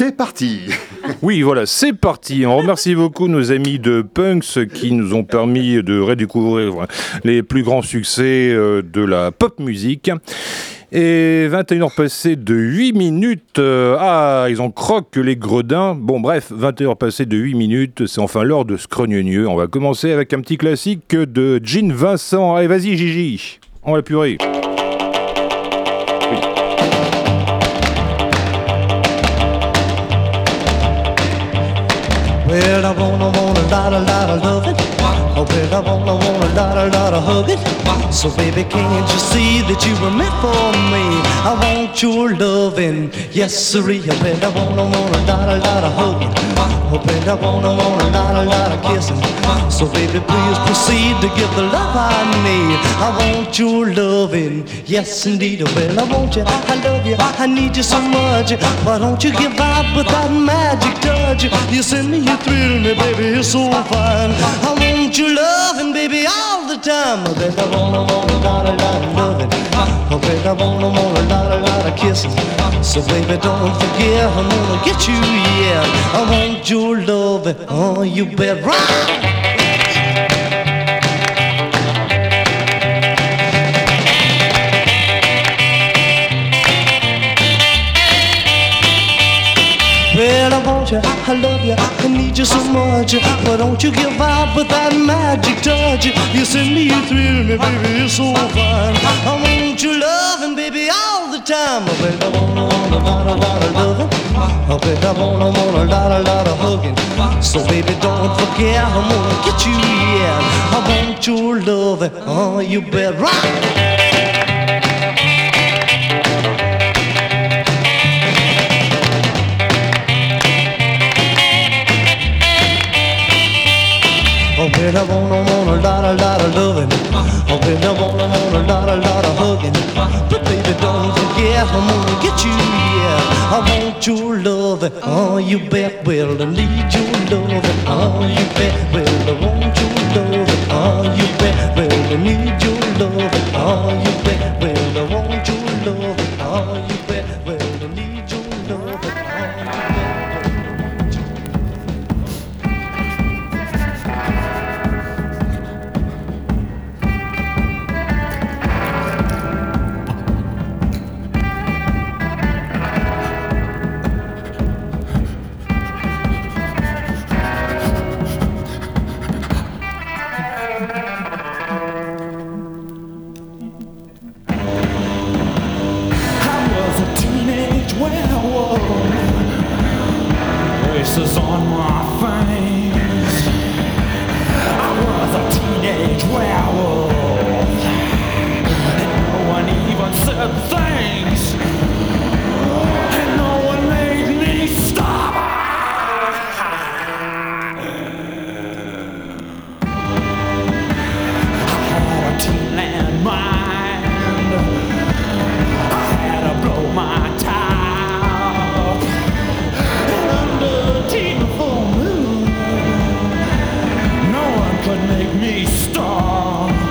C'est parti Oui, voilà, c'est parti. On remercie beaucoup nos amis de Punks qui nous ont permis de redécouvrir les plus grands succès euh, de la pop musique. Et 21h passées de 8 minutes. Euh, ah, ils ont croque les gredins. Bon, bref, 21h passées de 8 minutes. C'est enfin l'heure de Scrogneux. On va commencer avec un petit classique de Jean Vincent. Allez, vas-y, Gigi. On va purée. Well, I wanna, wanna, da da da da love it. Well, I wanna, wanna, da da da da hug it. So, baby, can't you see that you were meant for me? I want your loving, yes, sirree. Oh, well, I wanna, wanna, lot, a lot of hugging. Oh, well, I wanna, wanna, lot, a lot of kissing. So, baby, please proceed to give the love I need. I want your loving, yes, indeed. Well, I want you, I love you, I need you so much. Why don't you give out with that magic touch? You send me, you thrill me, baby, you're so fine. I want your loving, baby, all the time. I bet I wanna wanna wanna wanna love it. Oh baby, I wanna wanna wanna wanna kiss it. So baby, don't forget I'm gonna get you, yeah. I want your love, oh you better run. You, I love you, I need you so much. Why don't you give up with that magic touch? You send me, you thrill me, baby, you're so fine. I want your loving, baby, all the time. I bet I wanna, want a lot, a lot of loving. I bet I wanna, want a lot, a lot of hugging. So, baby, don't forget, I'm gonna get you, yeah. I want your loving, oh, you bet right. Baby, oh, I wanna, want a lot, a lot of loving. Oh, baby, I wanna, want a lot, a lot of hugging. But baby, don't forget, I'm gonna get you, yeah. I want your loving. Oh, you bet, well, I need your loving. Oh, you bet, well, I want your loving. Oh, you bet, well, I need your loving. Oh, you bet, well, I want your loving. Oh, you me stop.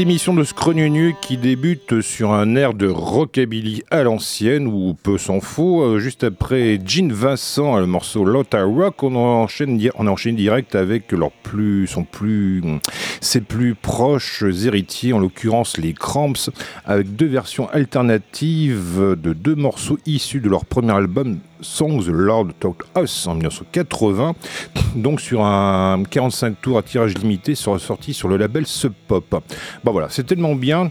Petite émission de Scrognonu qui débute sur un air de rockabilly à l'ancienne, ou peu s'en faut. Euh, juste après Gene Vincent, le morceau Lotta Rock, on enchaîne, on enchaîne direct avec leur plus, plus, ses plus proches héritiers, en l'occurrence les Cramps, avec deux versions alternatives de deux morceaux issus de leur premier album Songs Lord Talk Us en 1980, donc sur un 45 tours à tirage limité sorti sur le label Sub Pop. Bon voilà, c'est tellement bien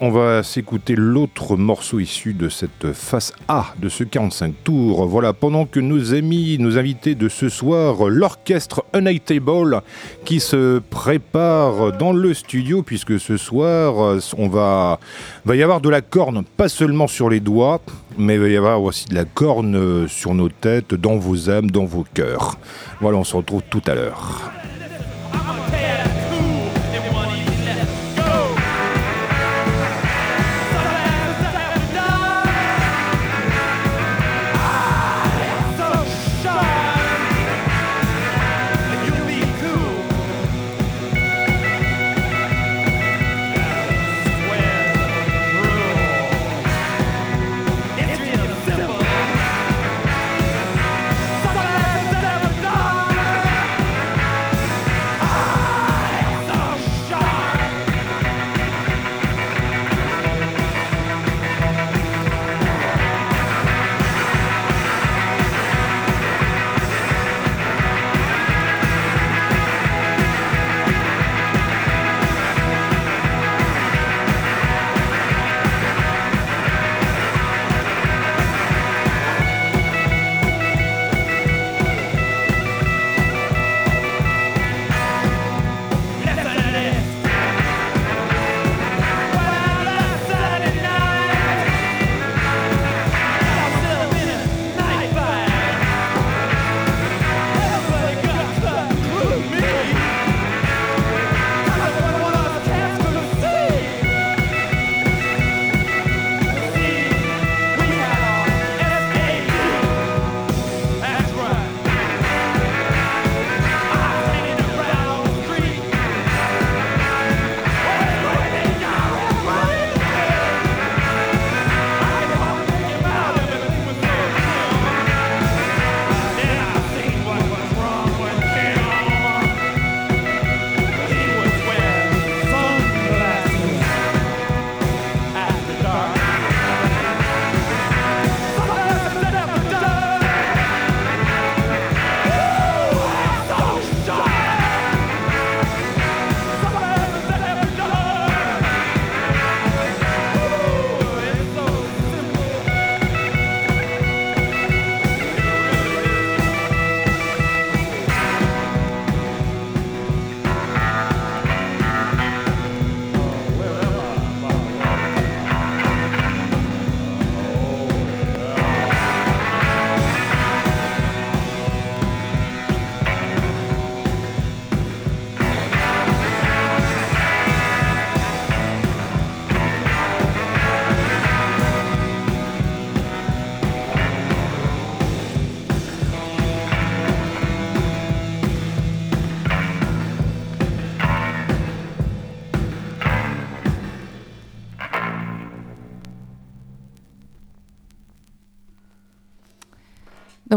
on va s'écouter l'autre morceau issu de cette face A de ce 45 tours. Voilà, pendant que nos amis, nos invités de ce soir, l'orchestre Unitable, qui se prépare dans le studio, puisque ce soir, on va, va y avoir de la corne, pas seulement sur les doigts, mais il va y avoir aussi de la corne sur nos têtes, dans vos âmes, dans vos cœurs. Voilà, on se retrouve tout à l'heure.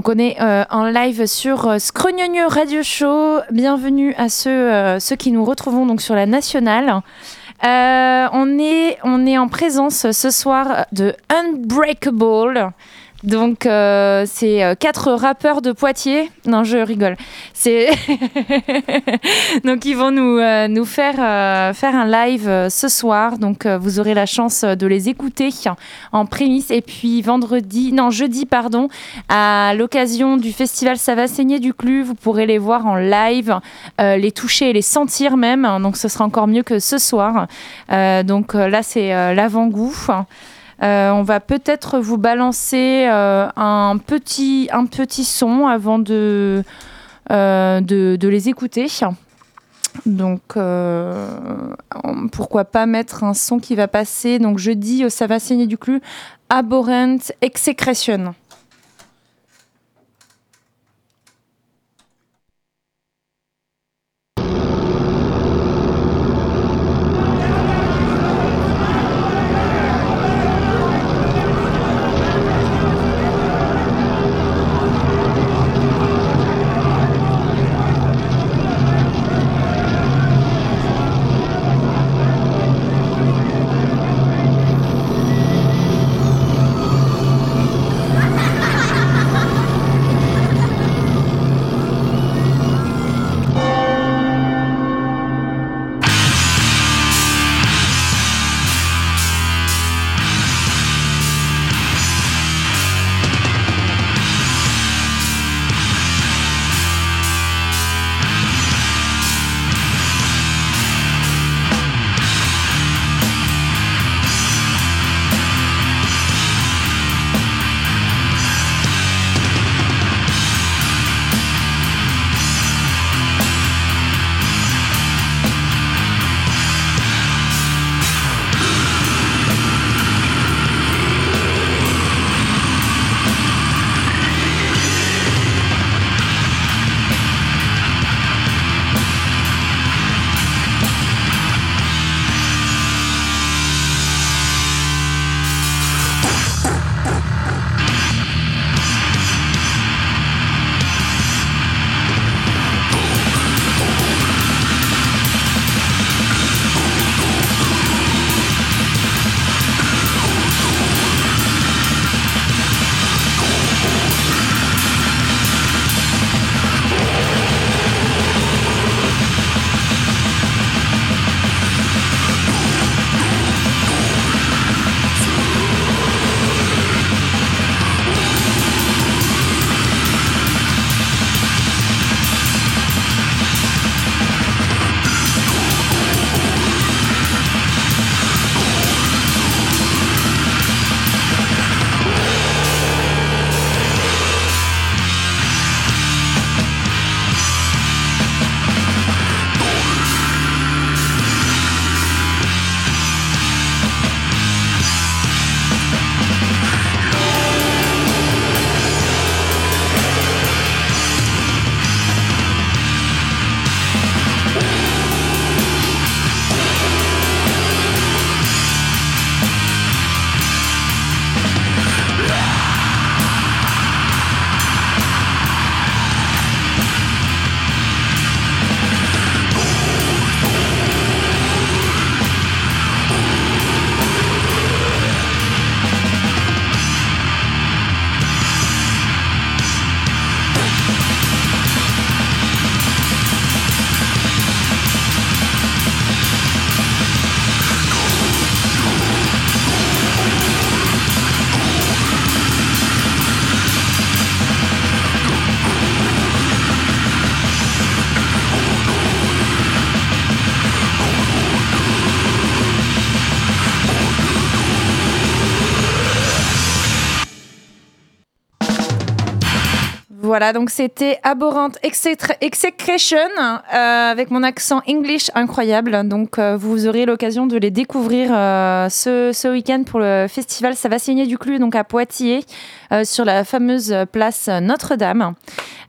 Donc on est euh, en live sur euh, Radio Show. Bienvenue à ceux, euh, ceux qui nous retrouvons donc sur la nationale. Euh, on, est, on est en présence ce soir de Unbreakable, Donc, euh, c'est euh, quatre rappeurs de Poitiers. Non, je rigole. C'est donc ils vont nous, euh, nous faire, euh, faire un live euh, ce soir. Donc, euh, vous aurez la chance de les écouter en prémisse. Et puis vendredi, non jeudi pardon, à l'occasion du festival Ça va saigner du Clu, vous pourrez les voir en live, les toucher et les sentir même. Donc, ce sera encore mieux que ce soir. Donc là, c'est l'avant-goût. Euh, on va peut-être vous balancer euh, un, petit, son avant de, euh, les écouter. Donc, pourquoi pas mettre un son qui va passer Donc, jeudi au Ça va saigner du clu, Abhorrent Execration. Donc c'était Abhorrent Execra- Execration euh, avec mon accent English incroyable. Donc euh, vous aurez l'occasion de les découvrir euh, ce, week-end pour le festival Ça va saigner du clu donc à Poitiers sur la fameuse place Notre-Dame.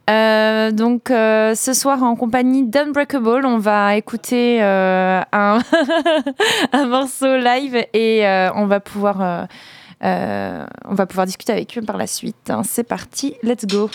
Donc ce soir en compagnie d'Unbreakable, on va écouter un, morceau live et on va pouvoir euh, on va pouvoir discuter avec eux par la suite. hein. C'est parti, let's go.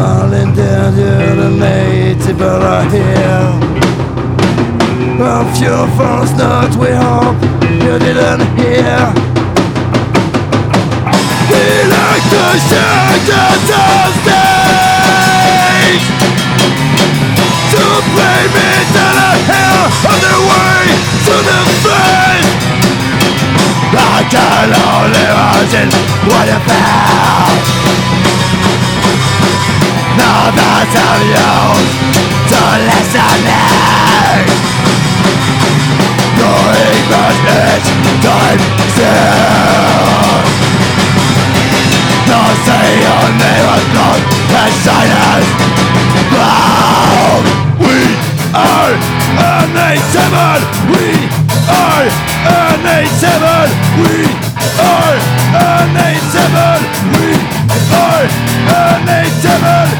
mal intended and native but I hear Of your first note we hope you didn't hear We like to share the stage To blame it me that I on their way to the fight. I can only imagine what it felt others to The time The We are an A7 We are A7 We are A7 We are A7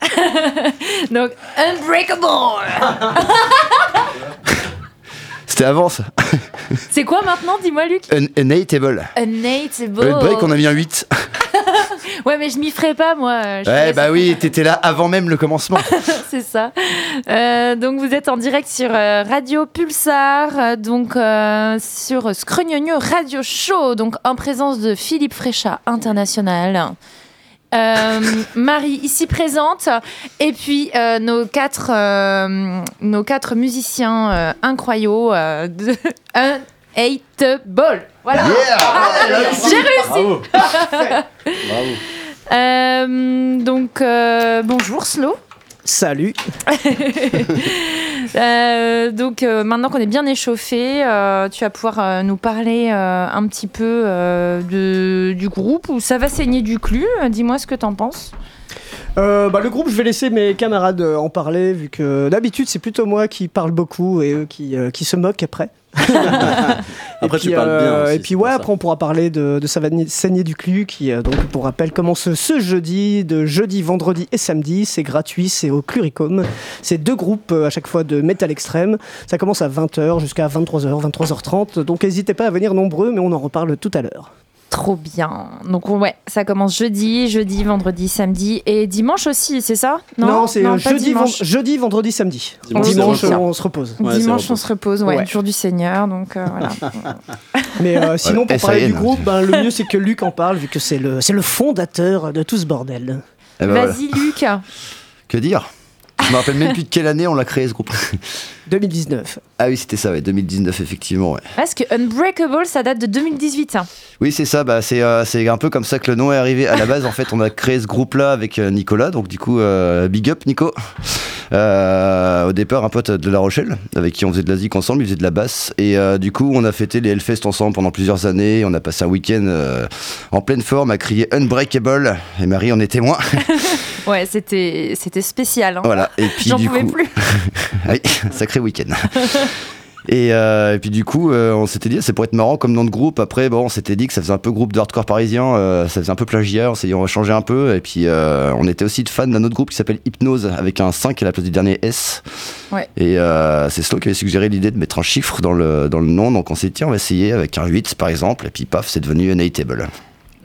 Donc, Unbreakable. C'était avant ça. C'est quoi maintenant? Dis-moi, Luc. Un- Unhateable. Unnateable. Le break, on a mis un 8. Ouais, mais je m'y ferai pas, moi. Je Ouais, bah oui, t'étais là avant même le commencement. C'est ça. Euh, donc vous êtes en direct sur euh, Radio Pulsar, euh, donc euh, sur Scrognogno Radio Show, donc en présence de Philippe Fréchat International. Euh, Marie ici présente. Et puis euh, nos quatre euh, nos quatre musiciens euh, incroyables euh, de un eight ball. Voilà. J'ai réussi Euh, donc euh, bonjour Slow Salut. Euh, donc euh, maintenant qu'on est bien échauffé, euh, tu vas pouvoir euh, nous parler euh, un petit peu euh, de, du groupe où ça va saigner du. Euh, Dis-moi ce que t'en penses. Euh, bah, le groupe, je vais laisser mes camarades euh, en parler, vu que d'habitude, c'est plutôt moi qui parle beaucoup et eux qui, euh, qui se moquent après. Après, tu parles bien aussi, et puis ouais, ça. après on pourra parler de, de du clu, qui donc pour rappel commence ce jeudi, de jeudi, vendredi et samedi. C'est gratuit, c'est au Cluricum. C'est deux groupes à chaque fois de métal extrême. Ça commence à 20h jusqu'à 23h, 23h30. Donc n'hésitez pas à venir nombreux, mais on en reparle tout à l'heure. Trop bien. Donc ouais, ça commence jeudi, jeudi, vendredi, samedi et dimanche aussi, c'est ça? C'est euh, jeudi, jeudi, vendredi, samedi. Dimanche, Dimanche, on se repose. Ouais, dimanche, on se repose, ouais, Ouais. jour du Seigneur, donc euh, voilà. Mais euh, sinon, pour parler SAN. du groupe, ben, le mieux c'est que Luc en parle, vu que c'est le, c'est le fondateur de tout ce bordel. Eh ben voilà. Vas-y, Luc. Que dire? Je me rappelle même plus de quelle année on l'a créé ce groupe. 2019. ah oui, c'était ça, ouais, 2019 effectivement. Ouais. Parce que Unbreakable, ça date de 2018. hein. Oui, c'est ça. Bah, c'est euh, c'est un peu comme ça que le nom est arrivé. À la base, en fait, on a créé ce groupe-là avec euh, Nicolas. Donc, du coup, euh, big up, Nico. Euh, au départ, un pote de La Rochelle, avec qui on faisait de la zik ensemble. Il faisait de la basse. Et euh, du coup, on a fêté les Hellfest ensemble pendant plusieurs années. On a passé un week-end euh, en pleine forme à crier Unbreakable. Et Marie en est témoin. Ouais, c'était c'était spécial. hein. voilà. Et puis, J'en du pouvais coup, plus. oui, sacré week-end. Et, euh, et puis du coup, euh, on s'était dit, c'est pour être marrant comme nom de groupe. Après, bon, on s'était dit que ça faisait un peu groupe de hardcore parisien, euh, ça faisait un peu plagiat. On s'est dit, on va changer un peu. Et puis, on était aussi de fans d'un autre groupe qui s'appelle Hypnose, avec un 5 à la place du dernier S. Ouais. Et c'est Slow qui avait suggéré l'idée de mettre un chiffre dans le, dans le nom. Donc on s'est dit, tiens, on va essayer avec un 8 par exemple. Et puis, paf, c'est devenu Unatable.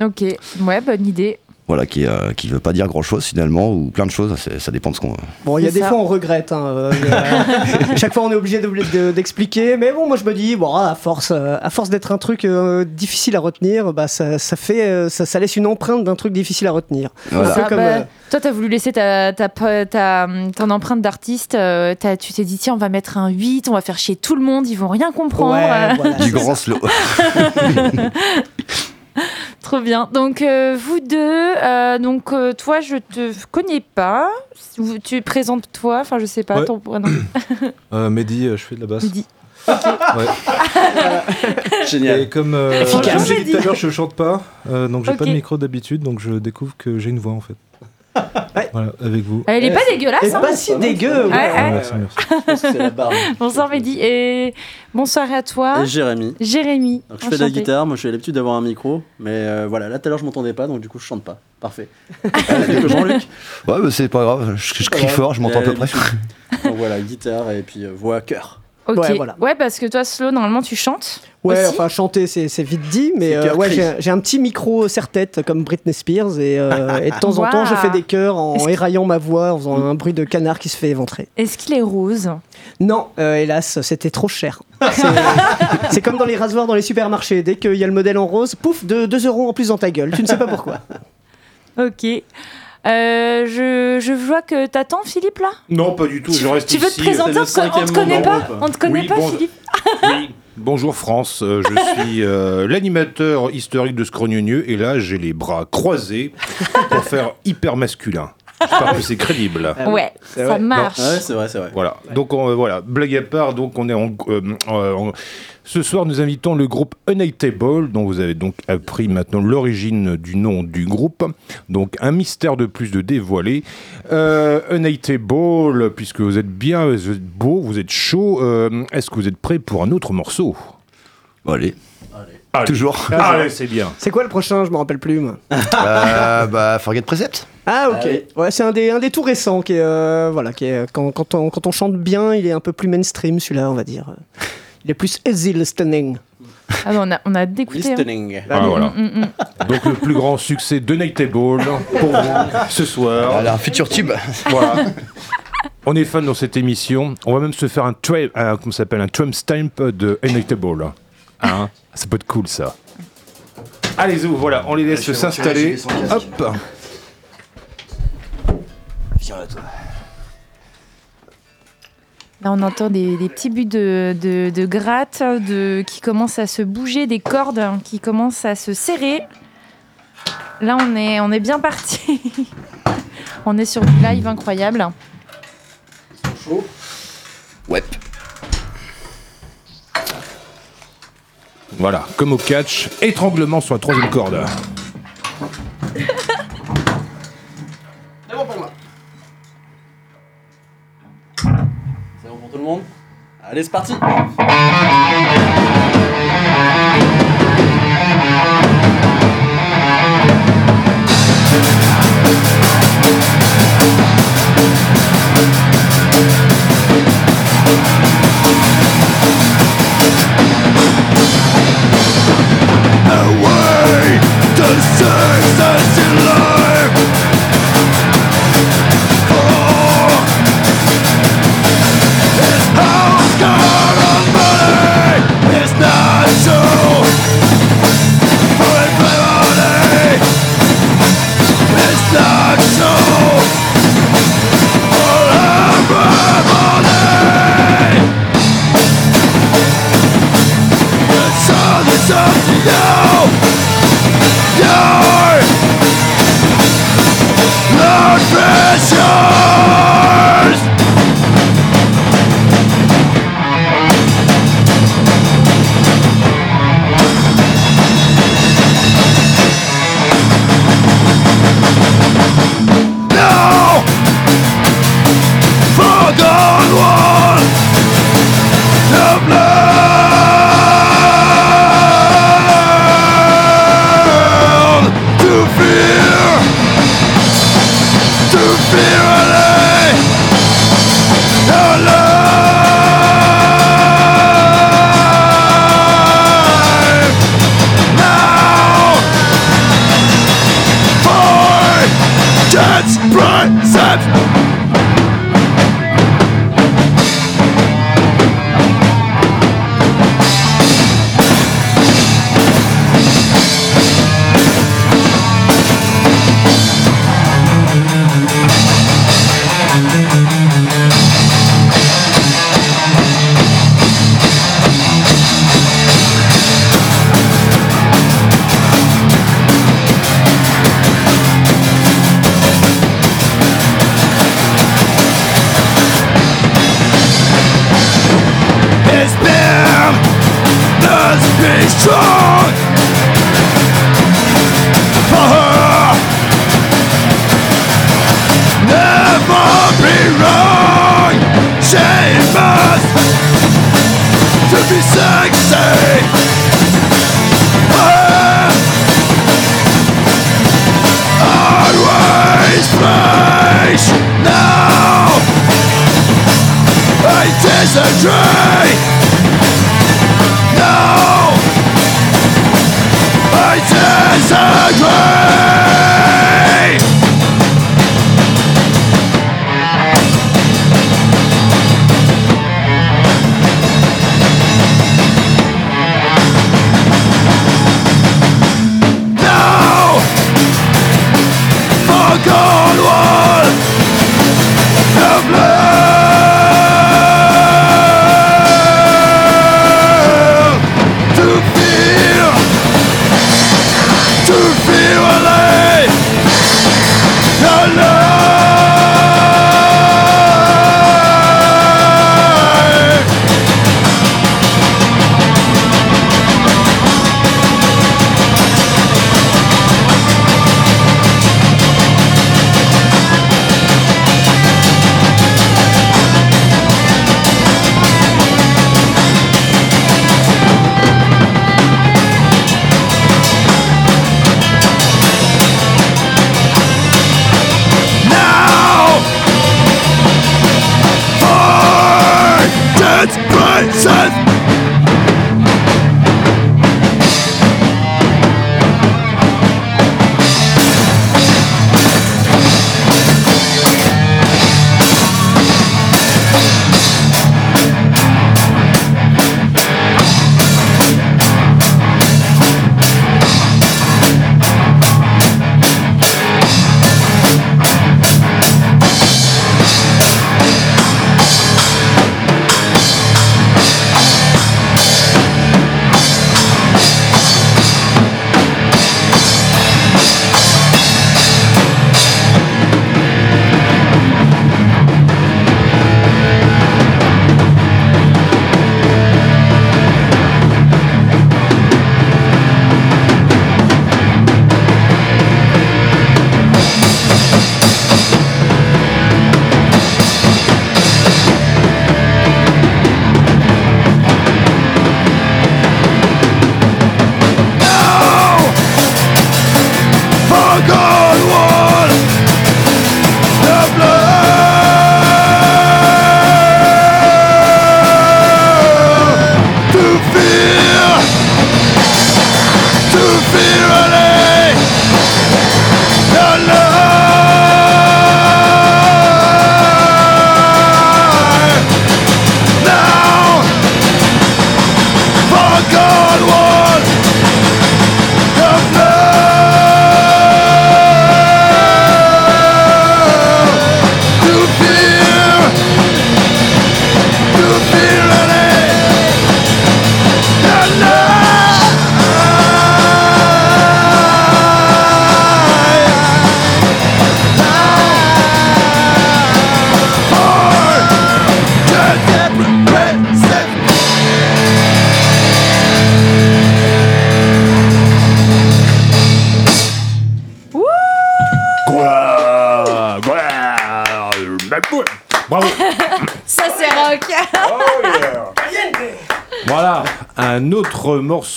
Ok, ouais, bonne idée. Voilà, qui, euh, qui veut pas dire grand chose finalement, ou plein de choses, c'est- ça dépend de ce qu'on. Bon, il y a des ça. fois on regrette. hein, euh, a- chaque fois on est obligé de- de- d'expliquer. mais bon, moi je me dis, bon, à force, euh, à force d'être un truc euh, difficile à retenir, bah, ça, ça fait, euh, ça, ça laisse une empreinte d'un truc difficile à retenir. Voilà. Un peu comme, bah, euh, Toi, t'as voulu laisser ta, ta, ta- ton empreinte d'artiste. euh, t'as- tu t'es dit, tiens, on va mettre un 8, on va faire chier tout le monde, ils vont rien comprendre. ouais, voilà. Du grand slow. Trop bien. Donc, euh, vous deux, euh, donc, euh, toi, je te connais pas. Tu présentes toi, enfin, je sais pas Ouais. ton prénom. Euh, Mehdi, euh, je fais de la basse. Mehdi. Ouais. Génial. Et comme, euh, j'ai dit tout à l'heure, je chante pas, euh, donc j'ai pas Ok. de micro d'habitude, donc je découvre que j'ai une voix en fait. Ouais. Voilà, avec vous. Elle est Euh, pas dégueulasse. Et hein. pas si dégueu. ouais. Ouais, ouais. merci, merci. Je pense que c'est la barbe. Bonsoir, Mehdi. Et bonsoir à toi, Et Jérémy. Jérémy. Donc, je fais de la guitare, moi j'ai l'habitude d'avoir un micro, mais euh, voilà, là tout à l'heure je m'entendais pas, donc du coup je chante pas. Parfait. Avec Jean-Luc. Ouais, mais c'est pas grave, je, je crie fort, je m'entends à peu près. Donc voilà, guitare et puis euh, voix, cœur. Ok. Ouais, voilà. Ouais, parce que toi, Slow, normalement, tu chantes. Ouais, aussi. enfin chanter c'est c'est vite dit, mais euh, ouais, j'ai j'ai un petit micro serre-tête comme Britney Spears et, euh, et de temps en temps je fais des chœurs en Est-ce éraillant ma voix, en faisant un bruit de canard qui se fait éventrer. Est-ce qu'il est rose? Non, euh, hélas, c'était trop cher. C'est- C'est comme dans les rasoirs dans les supermarchés. Dès qu'il y a le modèle en rose, pouf, 2 euros en plus dans ta gueule. Tu ne sais pas pourquoi. Ok. Euh, je, je vois que t'attends, Philippe, là? Non, pas du tout, je reste Tu veux te présenter On te- connaît pas. On te connaît Oui, pas, bon- Philippe? Oui. Bonjour France, euh, je suis euh, l'animateur historique de Scrognonieux et là j'ai les bras croisés pour faire hyper masculin. J'espère que c'est crédible. Ouais, c'est ça vrai. marche. Ouais, c'est vrai, c'est vrai. Voilà. Donc on- euh, voilà, blague à part, donc on est en, euh, en- ce soir nous invitons le groupe Unatable, dont vous avez donc appris maintenant l'origine du nom du groupe. Donc un mystère de plus de dévoiler. Euh, Unatable, puisque vous êtes bien, vous êtes beau, vous êtes chaud. euh, Est-ce que vous êtes prêt pour un autre morceau? Bon, allez, Allez. toujours. Allez, c'est bien. C'est quoi le prochain Je me rappelle plus. Moi. Euh, bah, Forget Precept. Ah ok. Allez. Ouais, c'est un des, un des tout récents qui est euh, voilà qui est quand, quand, on, quand on chante bien, il est un peu plus mainstream celui-là, on va dire. Il est plus easy listening. Ah non, on a, on a d'écouter. hein. Listening. Ah, voilà. Mm, mm, mm. Donc le plus grand succès d'Unatable pour vous ce soir. Voilà, un futur tube. Voilà. On est fan dans cette émission. On va même se faire un, tra- un comment ça s'appelle un Trump stamp de Unactable. Hein. Ça peut être cool ça. Allez-y, voilà, on les laisse s'installer. Hop Viens là, toi. Là, on entend des, petits buts de, de, gratte de, qui commencent à se bouger, des cordes hein, qui commencent à se serrer. Là, on est, on est bien parti. on est sur du live incroyable. Chaud. Ouais. Voilà, comme au catch, étranglement sur la troisième corde. C'est bon pour moi. C'est bon pour tout le monde? Allez, c'est parti away century. No.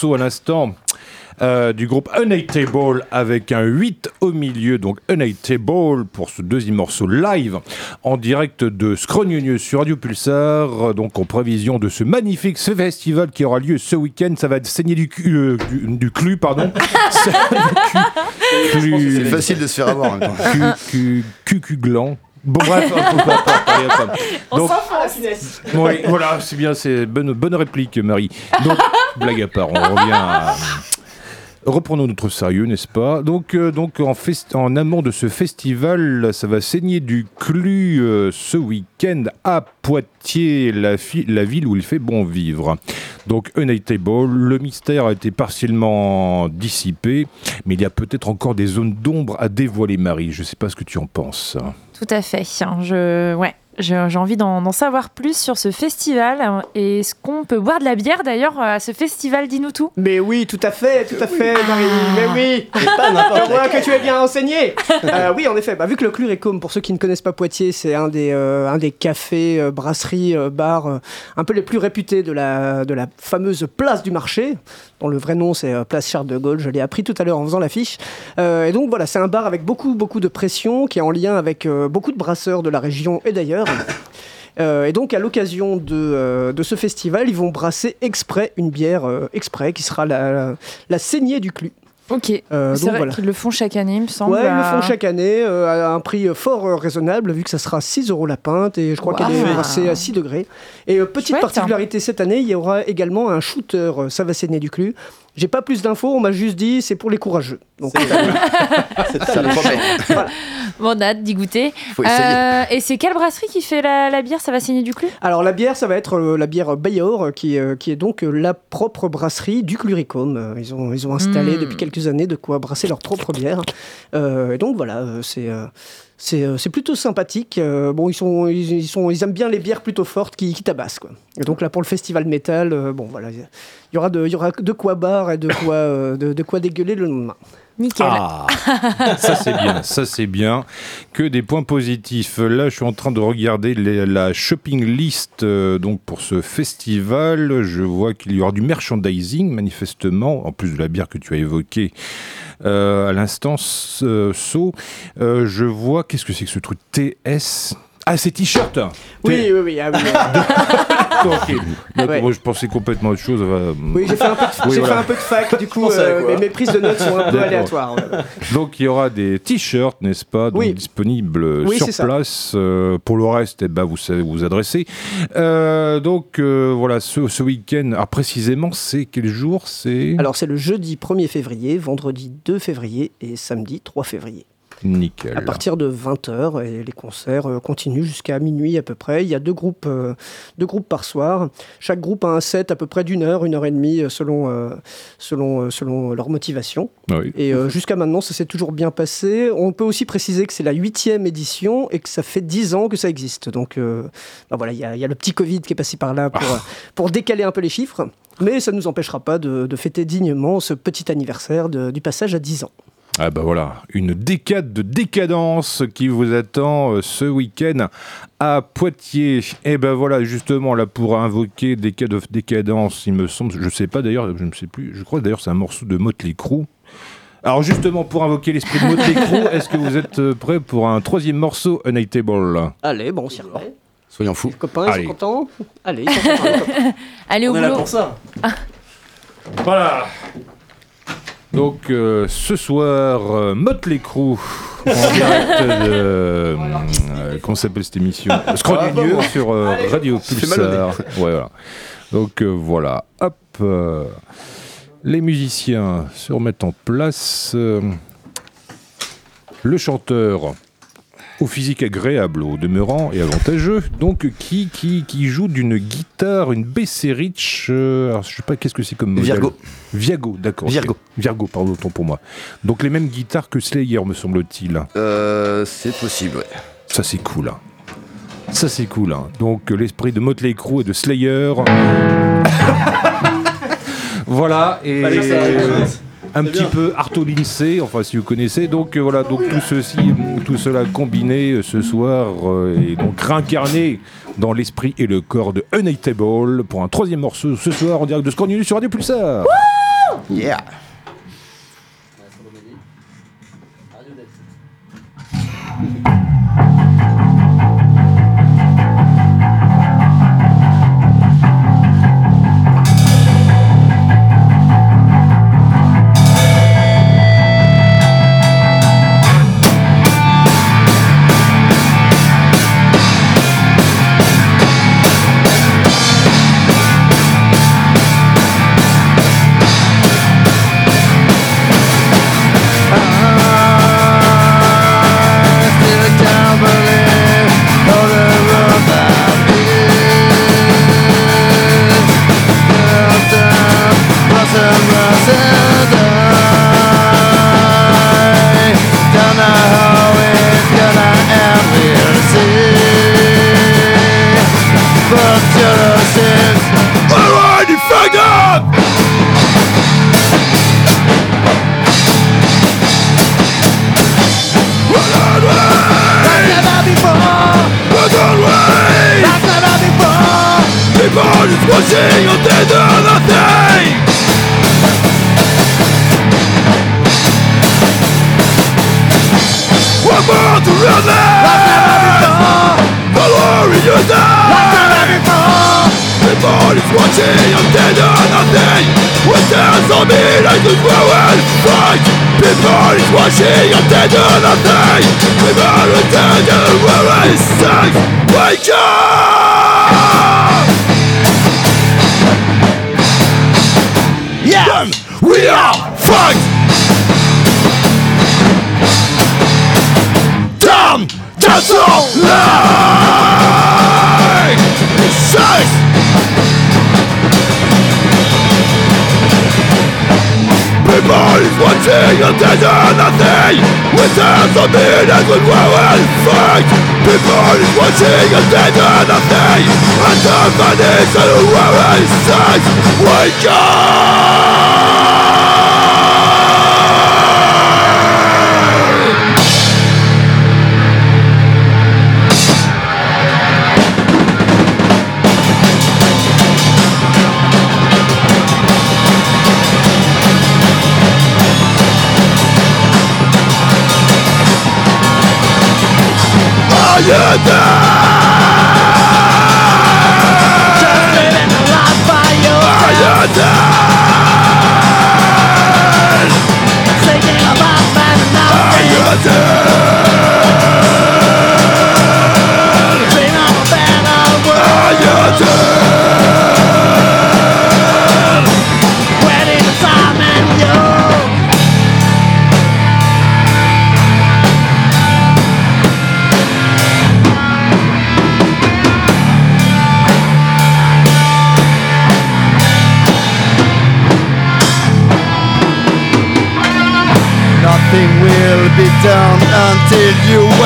Morceau à l'instant. euh, du groupe Unhateable avec un 8 au milieu, donc Unhateable pour ce deuxième morceau live en direct de Scrognonieux sur Radio Pulsar, donc en prévision de ce magnifique ce festival qui aura lieu ce week-end. Ça va être saigner du, cul, euh, du, du clu, pardon. C'est facile de se faire avoir en même temps. Cu- cu- Cucu gland. Bon bref, on comme- On Donc, s'enfonce. oui, voilà, c'est bien, c'est bonne, bonne réplique, Marie. Donc, blague à part, on revient. Reprenons notre sérieux, n'est-ce pas Donc, euh, donc en, amont de ce festival, ça va saigner du clu euh, ce week-end à Poitiers, la, ville où il fait bon vivre. Donc, Unhateable, le mystère a été partiellement dissipé, mais il y a peut-être encore des zones d'ombre à dévoiler, Marie. Je ne sais pas ce que tu en penses. Tout à fait. Je, ouais, j'ai envie d'en savoir plus sur ce festival. Et est-ce qu'on peut boire de la bière d'ailleurs à ce festival? Dis-nous tout. Mais oui, tout à fait, tout à fait, Marie. Mais oui. Pas n'importe Je vois laquelle. que tu es bien renseigné. Euh, oui, en effet. Bah, vu que le Cluricum, pour ceux qui ne connaissent pas Poitiers, c'est un des euh, un des cafés, euh, brasseries, euh, bars euh, un peu les plus réputés de la de la fameuse place du marché, dont le vrai nom c'est euh, place Charles de Gaulle. Je l'ai appris tout à l'heure en faisant l'affiche. Euh, et donc voilà, c'est un bar avec beaucoup beaucoup de pression, qui est en lien avec euh, beaucoup de brasseurs de la région et d'ailleurs. Et donc, à l'occasion de, ce festival, ils vont brasser exprès une bière exprès qui sera la, la, la saignée du clu. Ok. Euh, c'est donc vrai voilà. qu'ils le font chaque année, il me semble. Ouais, ils le font chaque année euh, à un prix euh, fort euh, raisonnable, vu que ça sera 6 euros la pinte et je crois qu'elle est brassée à 6 degrés. Et euh, petite Chouette. particularité cette année, il y aura également un shooter, euh, ça va saigner du clu. J'ai pas plus d'infos, on m'a juste dit c'est pour les courageux. Donc, Ça me promet. Bon, on a hâte d'y goûter. Faut essayer. Euh, et c'est quelle brasserie qui fait la, la bière? Ça va saigner du clu Alors la bière, ça va être euh, la bière Bayor, euh, qui, euh, qui est donc euh, la propre brasserie du Cluricum. Euh, ils, ont, ils ont installé Mm. depuis quelques années de quoi brasser leur propre bière. Euh, et donc voilà, euh, c'est... euh, c'est c'est plutôt sympathique. Euh, bon, ils, sont, ils, ils sont, ils aiment bien les bières plutôt fortes qui, qui tabassent. Quoi. Et donc là, pour le festival métal, euh, bon, voilà, il y aura de, il y aura de quoi boire et de quoi, euh, de, de quoi dégueuler le lendemain. Nickel. Ah, ça c'est bien, ça c'est bien. Que des points positifs. Là, je suis en train de regarder les- la shopping list euh, donc pour ce festival. Je vois qu'il y aura du merchandising manifestement, en plus de la bière que tu as évoquée à l'instant. euh, So, Euh, je vois qu'est-ce que c'est que ce truc TS. Ah, c'est t-shirt. Oui, oui, oui. ah oui, Ouais. moi, je pensais complètement à autre chose. euh, oui, j'ai fait, un peu de- Oui, j'ai voilà. fait un peu de fac, du coup, euh, mes, mes prises de notes sont un peu aléatoires. Donc il y aura des t-shirts, n'est-ce pas, donc Oui. disponibles Oui, sur place. Euh, pour le reste, eh ben, vous savez où vous adresser. Euh, donc euh, voilà, ce, ce week-end, ah, précisément, c'est quel jour? C'est Alors c'est le jeudi 1er février, vendredi 2 février et samedi 3 février. Nickel. À partir de 20h, et les concerts euh, continuent jusqu'à minuit à peu près. Il y a deux groupes, euh, deux groupes par soir. Chaque groupe a un set à peu près d'une heure, une heure et demie, euh, selon, euh, selon, selon leur motivation. Ah oui. Et jusqu'à maintenant, ça s'est toujours bien passé. On peut aussi préciser que c'est la huitième édition et que ça fait dix ans que ça existe. Donc bah voilà, il y, a- il y a le petit Covid qui est passé par là pour, euh, pour décaler un peu les chiffres. Mais ça ne nous empêchera pas de, de fêter dignement ce petit anniversaire de- du passage à 10 ans. Ah bah voilà, une décade de décadence qui vous attend euh, ce week-end à Poitiers. Et ben voilà, justement, là pour invoquer décade of décadence, il me semble, je sais pas d'ailleurs, je ne sais plus, je crois d'ailleurs c'est un morceau de Motley Crue. Alors justement, pour invoquer l'esprit de Motley Crue, est-ce que vous êtes euh, prêts pour un troisième morceau, Unhateable Allez, bon, on s'y remet. Soyons fous. Les copains, ils Allez. sont contents? Allez, ils sont contents, les copains. Allez au On est là boulot. pour ça. Voilà. Donc euh, ce soir, euh, Motley Crue en direct de euh, comment s'appelle cette émission Scrogneux sur euh, Radio. Pulsar. Ouais, voilà. Donc euh, voilà, hop, euh, les musiciens se remettent en place. euh, le chanteur au physique agréable, au demeurant et avantageux, donc qui, qui, qui joue d'une guitare, une BC Rich, euh, alors je sais pas qu'est-ce que c'est comme modèle. Virgo. Virgo, d'accord. Virgo. Virgo, pardon, autant pour moi. Donc les mêmes guitares que Slayer, me semble-t-il. Euh, c'est possible, ouais. Ça c'est cool. hein. Ça c'est cool. hein. Donc euh, l'esprit de Motley Crue et de Slayer. voilà et arrive. Un petit bien. peu Arto Lindsay, enfin si vous connaissez. Donc euh, voilà, donc tout ceci tout cela combiné euh, ce soir euh, et donc réincarné dans l'esprit et le corps de Unhateable pour un troisième morceau ce soir en direct de Score News sur Radio Pulsar. Yeah. Watching and there's nothing With hands on me and good will and fight People is watching and there's nothing And the vanish and where is sex Wake up!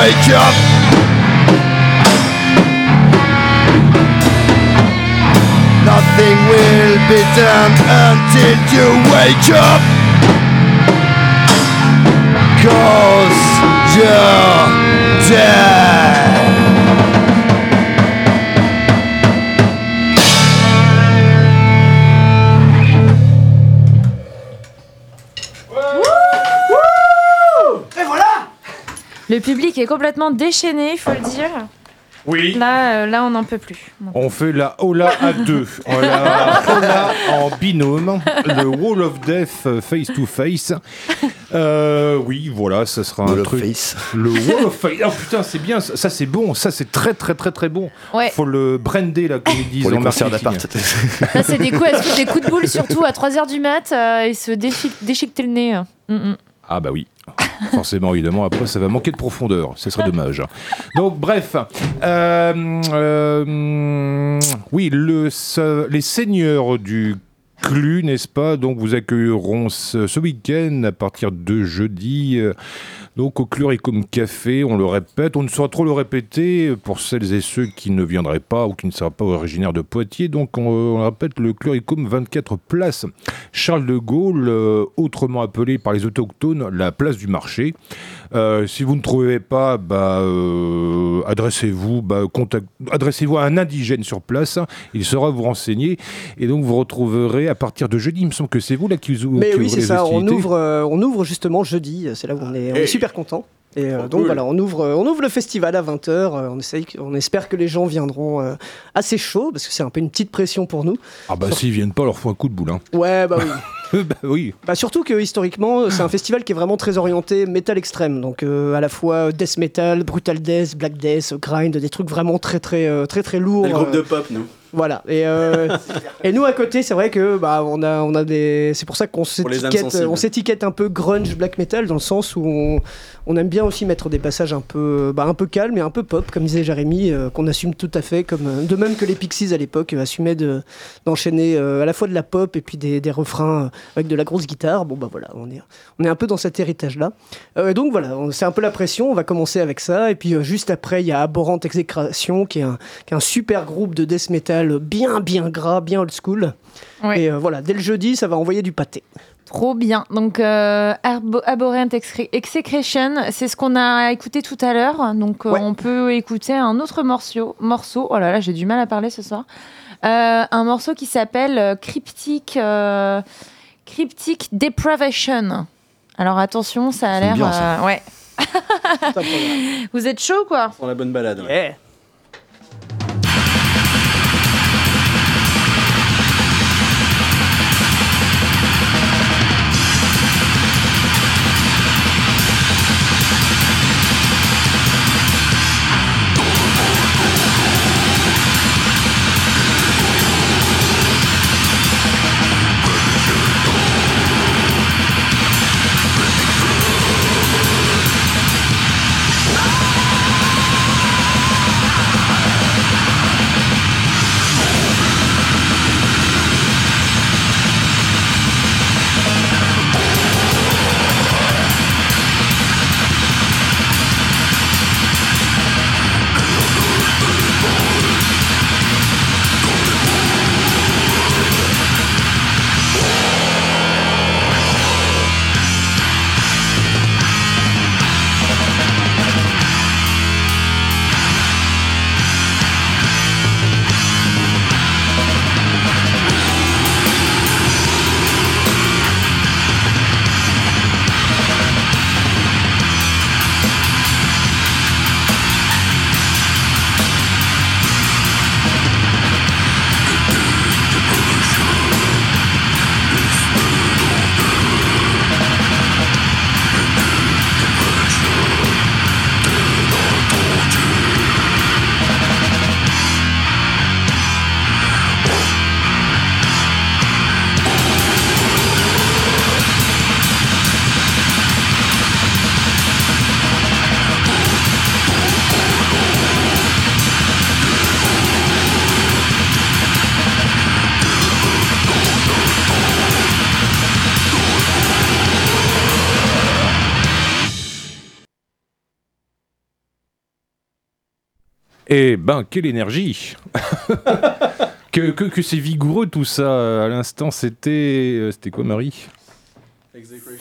Wake up. Nothing will be done until you wake up. Cause you're dead. Public est complètement déchaîné, il faut le dire. Oui. Là, euh, là on n'en peut plus. On fait la Ola à deux. On la Ola en binôme. Le Wall of Death euh, face to face. Euh, oui, voilà, ça sera un Wall truc. face. Le Wall of Face. Oh putain, c'est bien. Ça, ça, c'est bon. Ça, c'est très, très, très, très bon. Ouais. Faut le brander, la comédie. Pour les en concerts marketing. d'appart. Ça, c'est des coups, se des coups de boule, surtout à 3h du mat, euh, et se déchique- déchiqueter le nez. Mm, mm. Ah bah oui. Forcément, évidemment, après ça va manquer de profondeur, ce serait dommage. Donc bref, euh, euh, oui, les seigneurs du Clu, n'est-ce pas? Donc vous accueillerons ce, ce week-end à partir de jeudi. euh, donc au Cluricum Café, on le répète, on ne saura trop le répéter pour celles et ceux qui ne viendraient pas ou qui ne seraient pas originaires de Poitiers. Donc on, répète le Cluricum 24 place Charles de Gaulle, euh, autrement appelé par les autochtones la place du marché. Euh, si vous ne trouvez pas, bah, euh, adressez-vous, bah, contact- adressez-vous à un indigène sur place. Il saura vous renseigner et donc vous retrouverez à partir de jeudi. Il me semble que c'est vous là qui, vous Mais qui oui, c'est ça. On ouvre, euh, on ouvre justement jeudi. C'est là où on est, on est super content. Et euh, donc cool. voilà, on ouvre, on ouvre le festival à 20h. on, essaye, on espère que les gens viendront euh, assez chaud parce que c'est un peu une petite pression pour nous. Ah bah s'ils viennent pas, leur faut un coup de boule. hein. Ouais, bah oui. bah oui. Bah surtout que historiquement, c'est un festival qui est vraiment très orienté métal extrême. Donc euh, à la fois death metal, brutal death, black death, grind, des trucs vraiment très très euh, très très lourds. C'est le groupe euh, de pop, nous. Voilà. Et, euh, et nous à côté, c'est vrai que bah on a on a des. C'est pour ça qu'on s'étiquette sensibles. on s'étiquette un peu grunge black metal dans le sens où on, on aime bien aussi mettre des passages un peu bah, un peu calmes et un peu pop, comme disait Jérémy, euh, qu'on assume tout à fait. Comme euh, de même que les Pixies à l'époque euh, assumaient de d'enchaîner euh, à la fois de la pop et puis des, des refrains euh, avec de la grosse guitare. Bon bah voilà, on est on est un peu dans cet héritage là. donc voilà, c'est un peu la pression. On va commencer avec ça et puis euh, juste après il y a Abhorrent Exécration qui est un qui est un super groupe de death metal bien bien gras, bien old school. Ouais. Et euh, voilà, dès le jeudi, ça va envoyer du pâté. Trop bien. Donc, euh, Abhorrent Execration, c'est ce qu'on a écouté tout à l'heure. Donc, euh, Ouais. on peut écouter un autre morceau. morceau. Oh là là, j'ai du mal à parler ce soir. Euh, un morceau qui s'appelle Cryptic, euh, Cryptic Depravation. Alors, attention, ça a l'air. bien, ça. euh, ouais. Vous êtes chaud, quoi? Dans la bonne balade. ouais. Eh ben, quelle énergie que, que, que c'est vigoureux tout ça. À l'instant, c'était... euh, C'était quoi, Marie?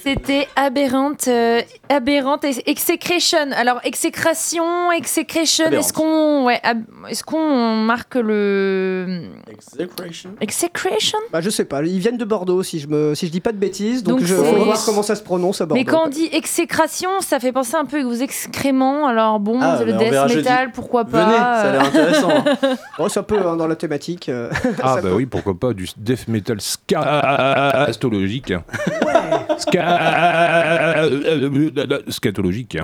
C'était aberrant, euh, aberrant ex- execration. Alors exécration, execration. Aberrant. Est-ce qu'on, ouais, est-ce qu'on marque le Execration. execration? Bah je sais pas, ils viennent de Bordeaux si je me si je dis pas de bêtises, donc, Donc je c'est- faut voir comment ça se prononce à Bordeaux. Mais quand on dit exécration, ça fait penser un peu aux excréments. Alors bon, Ah, le verra death jeudi. metal, pourquoi pas Venez, ça a l'air intéressant. hein. Oh, ça peut hein, dans la thématique. euh, Ah bah peut. oui, pourquoi pas, du death metal. Ska- Scatologique.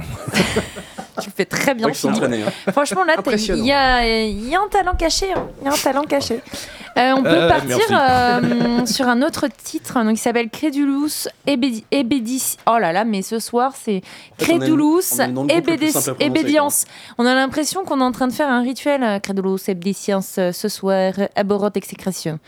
Tu le fais très bien. Philippe. hein. Franchement, là, il y a, il y a un talent caché. hein. Il y a un talent caché. Euh, on peut Euh, partir euh, sur un autre titre donc, qui s'appelle Credulous Ebedi- Ebedis. Oh là là, mais ce soir, c'est Credulous Ebedience. On a l'impression qu'on est en train de faire un rituel euh, Credulous Ebedicience euh, ce soir, Abhorrent Exécration.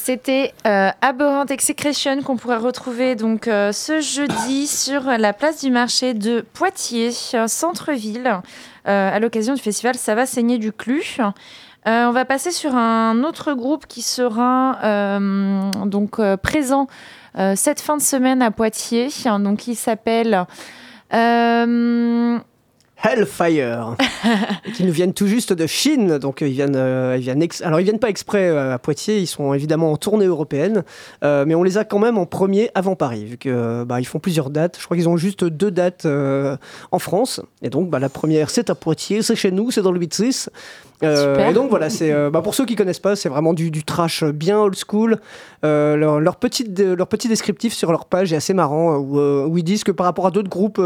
C'était euh, Abhorrent Execration qu'on pourrait retrouver donc euh, ce jeudi sur la place du marché de Poitiers, centre-ville, euh, à l'occasion du festival Ça va saigner du clu. On va passer sur un autre groupe qui sera donc présent cette fin de semaine à Poitiers, hein, donc il s'appelle Hellfire, qui nous viennent tout juste de Chine. Donc ils viennent, euh, ils viennent ex- alors ils viennent pas exprès euh, à Poitiers, ils sont évidemment en tournée européenne, euh, mais on les a quand même en premier avant Paris, vu que bah, ils font plusieurs dates. Je crois qu'ils ont juste deux dates en France, et donc bah, la première c'est à Poitiers, c'est chez nous, c'est dans le 8-6. Euh, Super. et donc voilà, c'est euh, bah, pour ceux qui connaissent pas, c'est vraiment du, du trash bien old school. Euh, leur, leur, petit, leur petit descriptif sur leur page est assez marrant, où, où ils disent que par rapport à d'autres groupes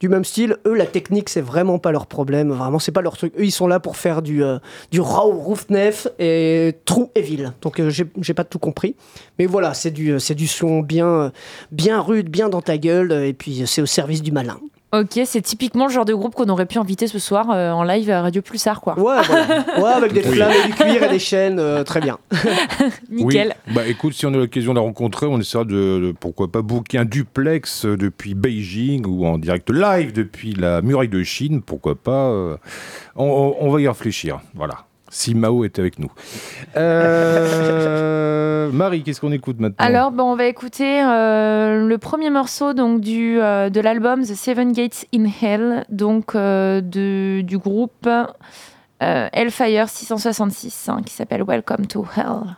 du même style, eux, la technique, c'est vraiment pas leur problème. Vraiment, c'est pas leur truc. Eux, ils sont là pour faire du, euh, du raw roughnef et true evil. Donc, euh, j'ai pas tout compris. Mais voilà, c'est du, euh, du son bien, euh, bien rude, bien dans ta gueule, et puis c'est au service du malin. Ok, c'est typiquement le genre de groupe qu'on aurait pu inviter ce soir euh, en live à Radio Pulsar, quoi. Ouais, voilà. ouais avec des Oui. flammes et du cuir et des chaînes, euh, très bien. Nickel. Oui. Bah écoute, si on a l'occasion de la rencontrer, on essaiera de, de- pourquoi pas booker un duplex euh, depuis Beijing ou en direct live depuis la muraille de Chine, pourquoi pas. euh, on, on- on va y réfléchir. Voilà. Si Mao est avec nous. Euh, Marie, qu'est-ce qu'on écoute maintenant Alors, bon, on va écouter euh, le premier morceau donc, du, euh, de l'album The Seven Gates in Hell, donc de, du groupe Hellfire 666, hein, qui s'appelle Welcome to Hell.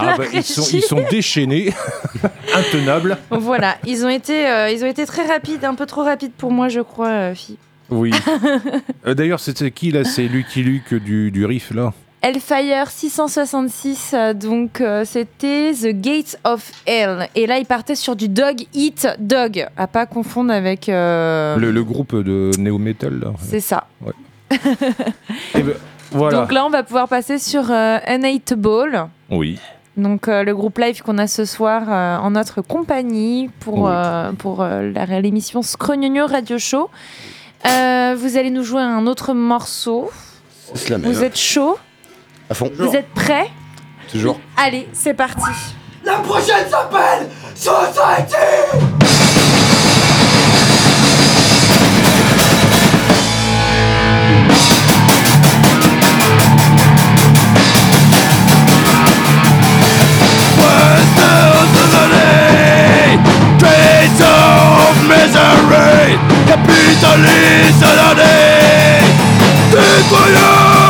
Ah la bah, ils, sont, régie. ils sont déchaînés, intenables. Voilà, ils ont, été, euh, ils ont été très rapides, un peu trop rapides pour moi, je crois, euh, fille. Oui. Euh, D'ailleurs, c'était qui là C'est Lucky Luke du, du riff là? Hellfire 666, euh, donc euh, c'était The Gates of Hell. Et là, il partait sur du Dog Eat Dog, à pas confondre avec. euh, le, le groupe de Neo Metal là. C'est ça. Eh ben, voilà. Donc là, on va pouvoir passer sur euh, Unhateable. Oui. Donc euh, le groupe live qu'on a ce soir euh, en notre compagnie pour, Oui. euh, pour euh, l'émission Scrognogno Radio Show. Euh, vous allez nous jouer un autre morceau. La Vous même. êtes chaud? À fond. Vous êtes prêts? Toujours. Allez, c'est parti. La prochaine s'appelle Society of misery. Capitalist l'année Incroyable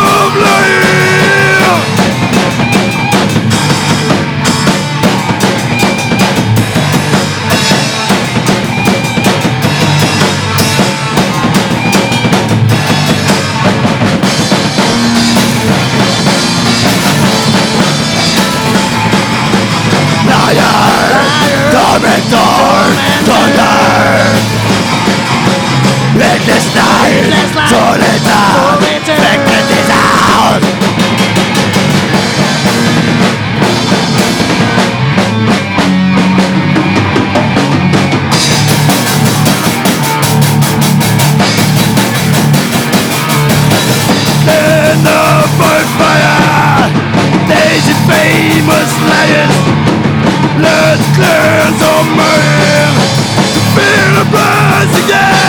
Tormentor, Wittgenstein, Wittgenstein. Solita, Solita. Weg mit famous Let's cleanse our Feel the buzz again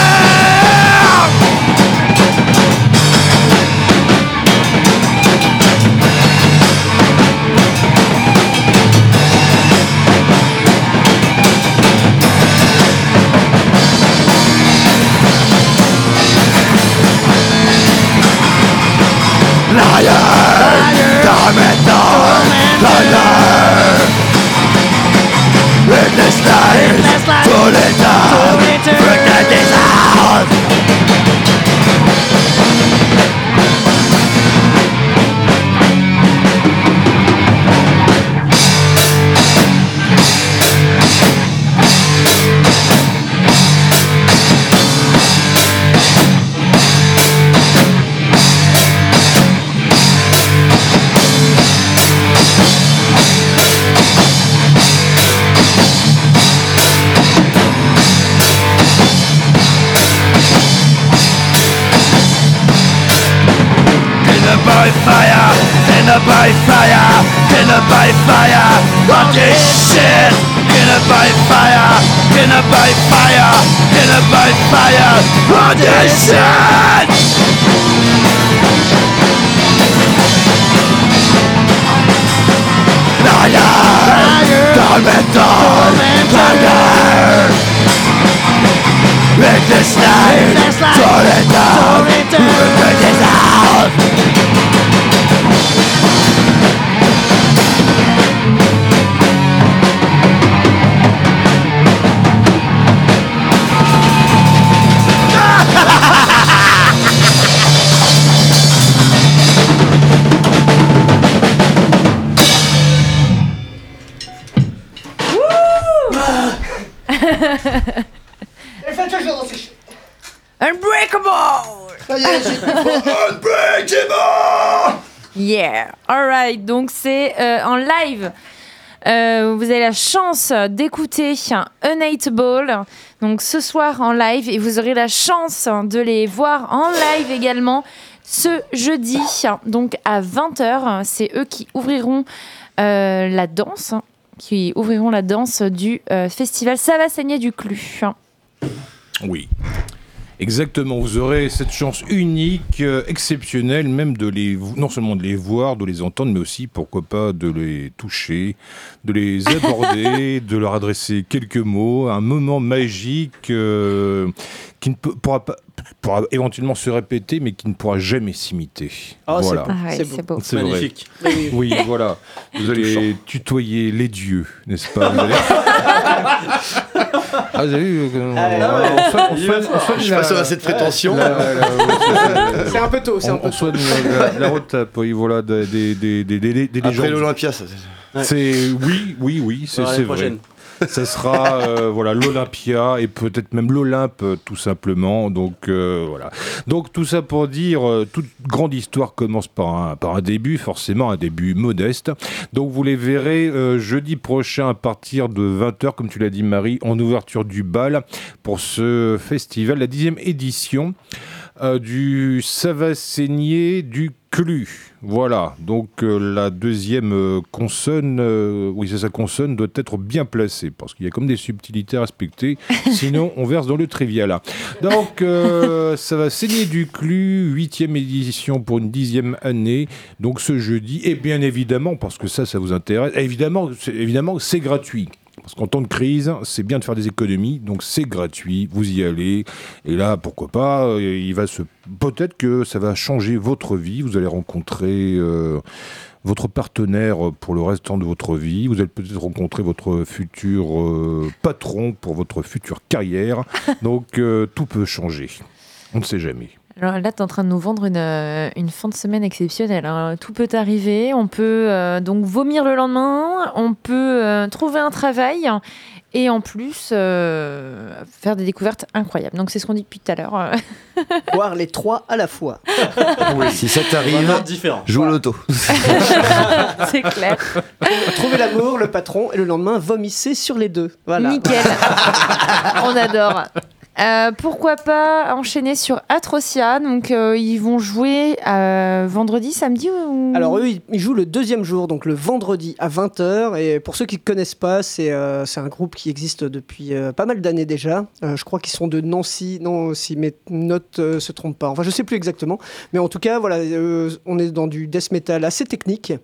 nation. Liar, tormentor, tormentor. In this night, Donc c'est euh, en live. Euh, vous avez la chance d'écouter Unhateable donc ce soir en live. Et vous aurez la chance de les voir en live également ce jeudi. Donc à 20h c'est eux qui ouvriront euh, la danse qui ouvriront la danse du festival Ça va saigner du clu. Oui. Exactement, vous aurez cette chance unique, euh, exceptionnelle, même de les, non seulement de les voir, de les entendre, mais aussi, pourquoi pas, de les toucher, de les aborder, de leur adresser quelques mots, un moment magique euh, qui ne peut- pourra pas, pourra éventuellement se répéter, mais qui ne pourra jamais s'imiter. Ah, c'est voilà. beau. Ah ouais, C'est beau. vrai. Magnifique. Oui, voilà. Vous allez tutoyer les dieux, n'est-ce pas Ah, vous avez vu euh, Ah, on- on soigne- on Il soigne- va on soigne Je suis la- pas sûr à cette prétention. C'est un peu tôt, c'est un on, peu on tôt. soigne la, la retape, oui, voilà, des, des, des, des, des- des Après l'Olympia, ça. Ouais. C'est oui, oui, oui, c'est vrai. Ça sera euh, voilà l'Olympia et peut-être même l'Olympe euh, tout simplement. Donc euh, voilà. Donc tout ça pour dire toute grande histoire commence par un par un début forcément un début modeste. Donc vous les verrez jeudi prochain à partir de 20h comme tu l'as dit Marie en ouverture du bal pour ce festival la dixième édition du Ça va saigner du Clu. Voilà, donc euh, la deuxième euh, consonne, euh, oui c'est sa consonne, doit être bien placée, parce qu'il y a comme des subtilités à respecter, sinon on verse dans le trivial. Donc ça va saigner du Clu, huitième édition pour une dixième année, donc ce jeudi, et bien évidemment, parce que ça, ça vous intéresse, évidemment, évidemment c'est gratuit. Parce qu'en temps de crise, c'est bien de faire des économies, donc c'est gratuit, vous y allez. Et là, pourquoi pas, euh, il va se... peut-être que ça va changer votre vie. Vous allez rencontrer euh, votre partenaire pour le restant de votre vie. Vous allez peut-être rencontrer votre futur euh, patron pour votre future carrière. Donc euh, tout peut changer. On ne sait jamais. Alors là, tu es en train de nous vendre une, euh, une fin de semaine exceptionnelle. hein. Tout peut arriver. On peut euh, donc vomir le lendemain. On peut euh, trouver un travail. Et en plus, euh, faire des découvertes incroyables. Donc c'est ce qu'on dit depuis tout à l'heure. Voir les trois à la fois. Si ça t'arrive, joue au loto. c'est clair. Trouver l'amour, le patron, et le lendemain, vomissez sur les deux. Voilà. Nickel. On adore. Euh, pourquoi pas enchaîner sur Atrocia Donc, euh, ils vont jouer euh, vendredi, samedi ou... Alors eux, ils- jouent le deuxième jour, donc le vendredi à 20h. Et pour ceux qui ne connaissent pas, c'est un groupe qui existe depuis pas mal d'années déjà. Je crois qu'ils sont de Nancy, non, si mes notes ne se trompent pas. Enfin, je sais plus exactement. Mais en tout cas, voilà, on est dans du death metal assez technique,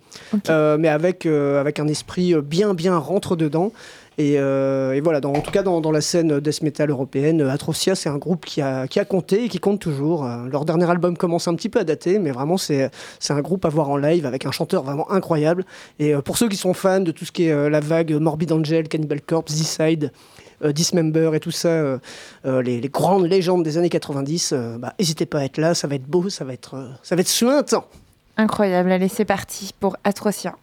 mais avec, avec un esprit bien, bien rentre dedans. Et, euh, et voilà, en tout cas dans, la scène death metal européenne, Atrocia c'est un groupe qui a, qui a compté et qui compte toujours. Euh, Leur dernier album commence un petit peu à dater, mais vraiment c'est un groupe à voir en live avec un chanteur vraiment incroyable. Et euh, pour ceux qui sont fans de tout ce qui est la vague Morbid Angel, Cannibal Corpse, Z-Side, Dismember et tout ça, les, grandes légendes des années 90, euh, bah, n'hésitez pas à être là, ça va être beau, ça va être, ça va être suintant. Incroyable. Allez, c'est parti pour Atrocia.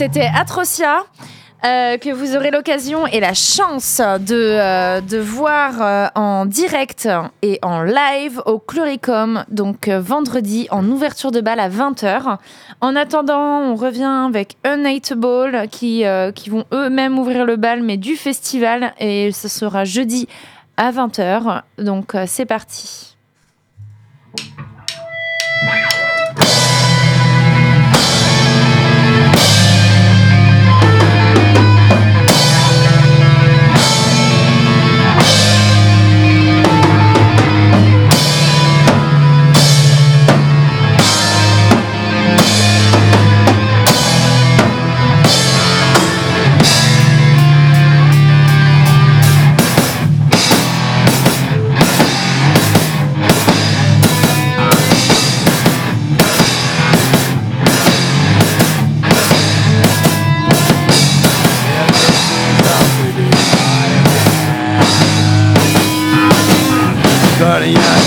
C'était Atrocia. euh, que vous aurez l'occasion et la chance de, euh, de voir euh, en direct et en live au Cluricom, donc vendredi en ouverture de bal à 20h. En attendant, on revient avec Unhateable qui, qui vont eux-mêmes ouvrir le bal, mais du festival, et ce sera jeudi à 20h. Donc c'est parti.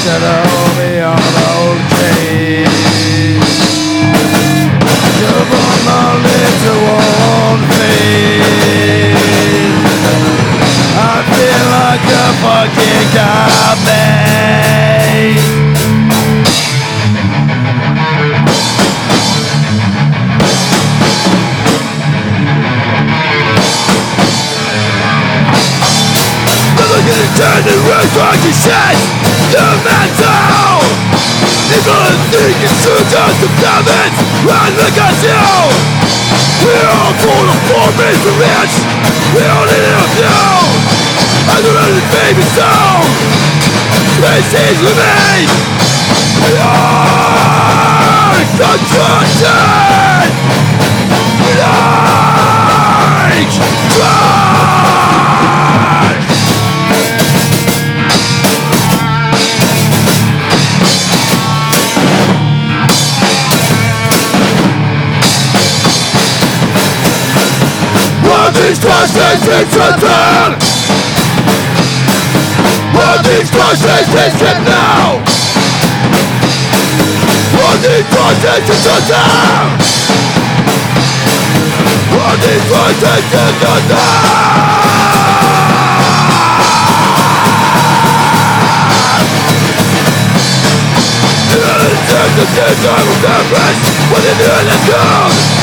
Cutting out to the homie on the old train Jump on my little one face. I feel like a fucking cowman Standing the fucking shit No matter People think it's just to damn And look at you. We are full of poor misery We all need it of you. I don't know baby sound This is with me. We are contracted We What is translated to turn? What is translated now? What is translated to turn? What is translated to the time of their rest When they do it, let's go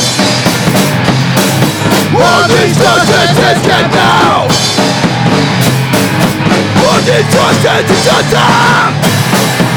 Unleash the system now! Unleash the system!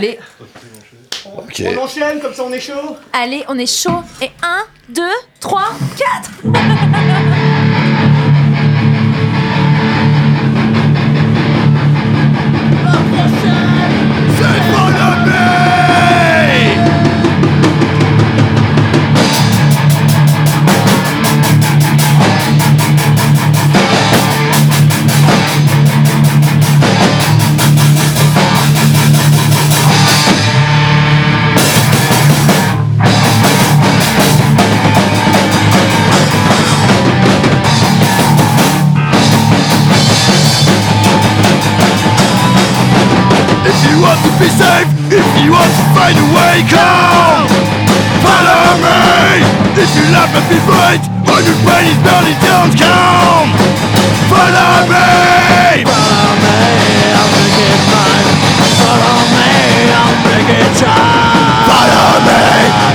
Allez. Okay. On enchaîne, comme ça on est chaud Allez, on est chaud. Et 1, 2, 3, 4 Hey, come! Follow me! If you laugh at me, fight! On your brain is barely down, come! Follow me! Follow me, I'll make it mine. Follow me, I'll make it time. Follow me,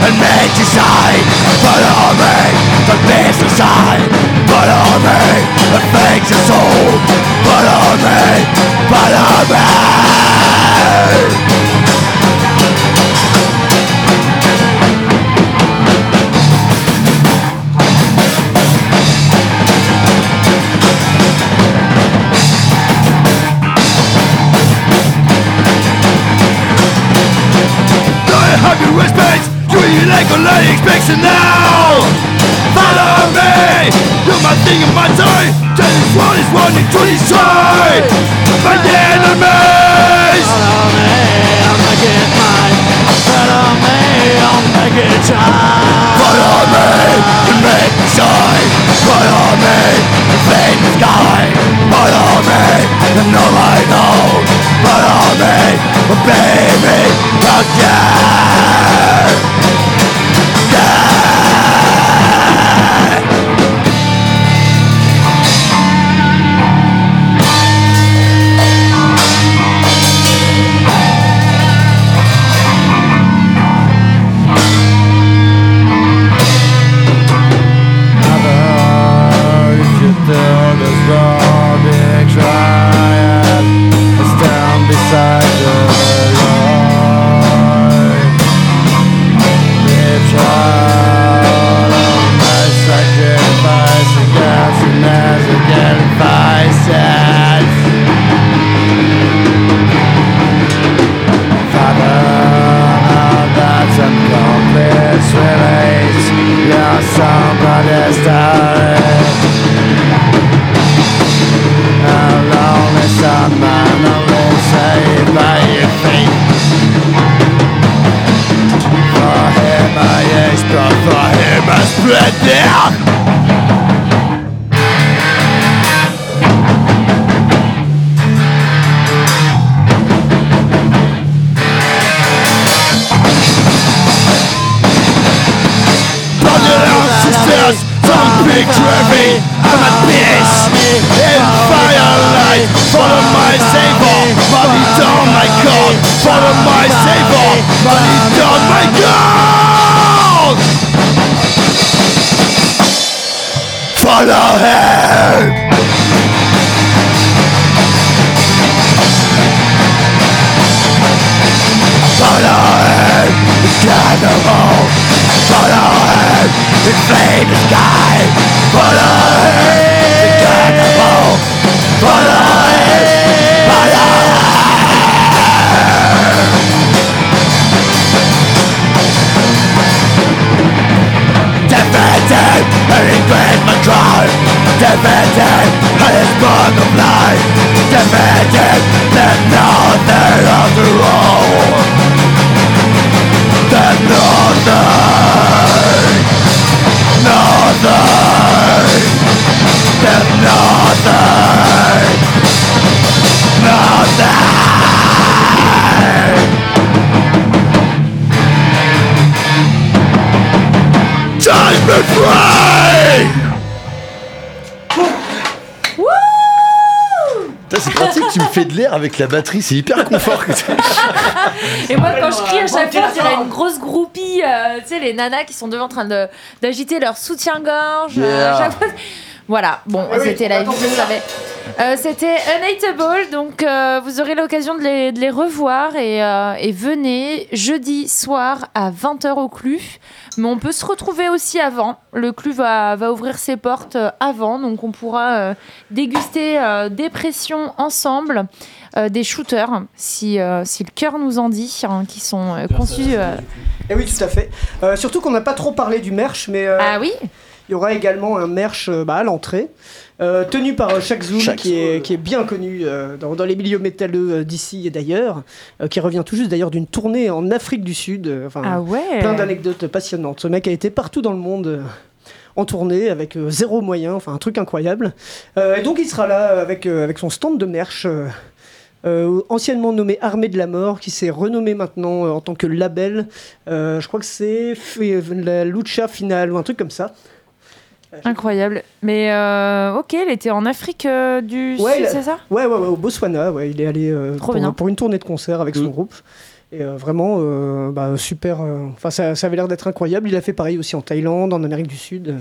and make you shine. Follow me, the beast inside. Follow me, and make your soul. Follow me, follow me. avec la batterie, c'est hyper confort. et moi, quand je crie à chaque fois, il y a une grosse groupie, euh, tu sais, les nanas qui sont devant en train d'agiter leur soutien-gorge. Euh, voilà, bon, c'était la vie, euh, c'était Unhateable, donc vous aurez l'occasion de les, de les, revoir et, et venez jeudi soir à 20h au CLU. Mais on peut se retrouver aussi avant. Le CLU va, va ouvrir ses portes euh, avant, donc on pourra euh, déguster euh, des pressions ensemble, euh, des shooters, si, si le cœur nous en dit, hein, qui sont conçus. Et oui, tout à fait. Surtout qu'on n'a pas trop parlé du merch, mais Ah oui il y aura également un merch bah, à l'entrée, euh, tenu par euh, Shaq Shaq qui, est, qui est bien connu euh, dans, dans les milieux métalleux euh, d'ici et d'ailleurs, euh, qui revient tout juste d'ailleurs d'une tournée en Afrique du Sud. euh, Enfin, Ah ouais plein d'anecdotes passionnantes. Ce mec a été partout dans le monde. euh, en tournée avec euh, zéro moyen, enfin un truc incroyable. Euh, et donc il sera là avec, euh, avec son stand de merch, euh, euh, anciennement nommé Armée de la Mort, qui s'est renommé maintenant euh, en tant que label. Euh, je crois que c'est la Lucha Finale ou un truc comme ça. Incroyable. Mais euh, ok, il était en Afrique euh, du Ouais, Sud, c'est ça? Ouais, ouais, ouais, au Botswana, ouais, il est allé euh, Trop pour, bien. pour une tournée de concert avec son Mm. groupe. Et euh, vraiment, euh, bah, super. euh, Enfin, ça, ça avait l'air d'être incroyable. Il a fait pareil aussi en Thaïlande, en Amérique du Sud.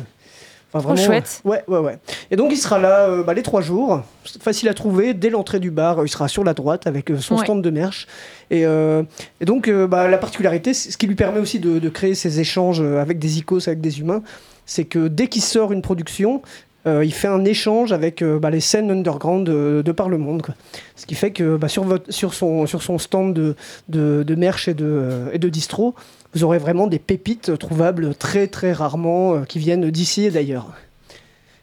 Enfin, Trop vraiment, chouette. Ouais, ouais, ouais. Et donc, il sera là euh, bah, les trois jours. Facile à trouver. Dès l'entrée du bar, il sera sur la droite avec euh, son Ouais. stand de merch. Et, euh, et donc, euh, bah, la particularité, ce qui lui permet aussi de, de créer ces échanges avec des icos, avec des humains, c'est que dès qu'il sort une production, euh, il fait un échange avec euh, bah, les scènes underground de, de par le monde. quoi. Ce qui fait que bah, sur, votre, sur, son, sur son stand de, de, de merch et de, euh, et de distro, vous aurez vraiment des pépites trouvables très très rarement euh, qui viennent d'ici et d'ailleurs.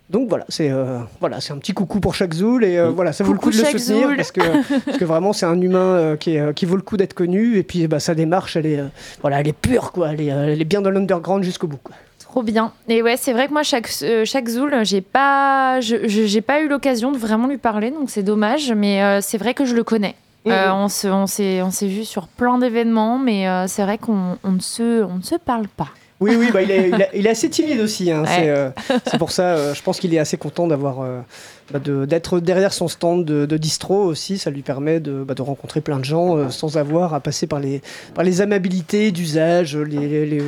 Donc voilà, c'est euh, voilà, c'est un petit coucou pour chaque Zoul et euh, voilà, ça vaut le coup de le soutenir Zoul. parce que, parce que vraiment c'est un humain euh, qui, est, euh, qui vaut le coup d'être connu et puis bah, sa démarche elle est euh, voilà, elle est pure quoi, elle est, euh, elle est bien dans l'underground jusqu'au bout. quoi. Trop bien. Et ouais, c'est vrai que moi, chaque, euh, chaque Zoul, j'ai pas, je, j'ai pas eu l'occasion de vraiment lui parler, donc c'est dommage. Mais euh, c'est vrai que je le connais. Euh, Mhm. on se, on s'est, on s'est vu sur plein d'événements, mais euh, c'est vrai qu'on on ne se, on ne se parle pas. Oui, oui, bah, il, est, il est- il est assez timide aussi. hein, Ouais. C'est euh, c'est pour ça, euh, je pense qu'il est assez content d'avoir euh, bah, de- d'être derrière son stand de, de distro aussi. Ça lui permet de, bah, de rencontrer plein de gens euh, sans avoir à passer par les, par les amabilités d'usage, les, les, les- les-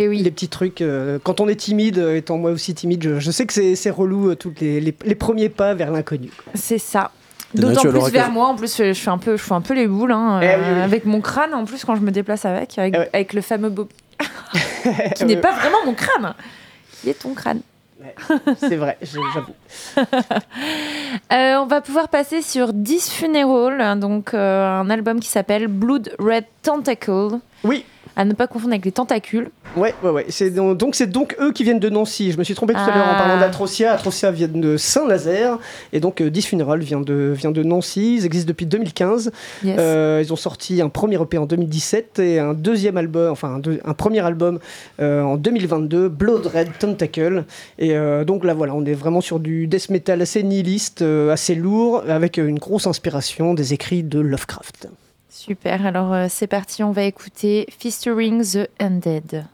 Eh oui. les petits trucs. euh, quand on est timide, étant moi aussi timide, je, je sais que c'est relou, euh, tous les, les, les premiers pas vers l'inconnu. C'est ça. D'autant plus vers moi. En plus, je fais un peu, je fais un peu les boules hein, Eh euh, oui, oui. avec mon crâne. En plus, quand je me déplace avec, avec, Eh ouais. avec le fameux Bobby, qui n'est pas vraiment mon crâne. Qui est ton crâne C'est vrai, j'avoue. Euh, on va pouvoir passer sur 10 Funeral, donc euh, un album qui s'appelle Blood Red Tentacle. Oui. À ne pas confondre avec les tentacules. Ouais, ouais, ouais. C'est donc, donc c'est donc eux qui viennent de Nancy. Je me suis trompé tout à l'heure en Ah. parlant d'Atrocia. Atrocia vient de Saint-Nazaire. Et donc euh, 10 Funeral vient de, vient de Nancy. Ils existent depuis 2015. Yes. Euh, ils ont sorti un premier EP en 2017 et un deuxième album, enfin un, deux- un premier album euh, en 2022, Blood Red Tentacle. Et euh, donc là voilà, on est vraiment sur du death metal assez nihiliste, assez lourd, avec une grosse inspiration des écrits de Lovecraft. Super, alors euh, c'est parti, on va écouter Fistering the Undead.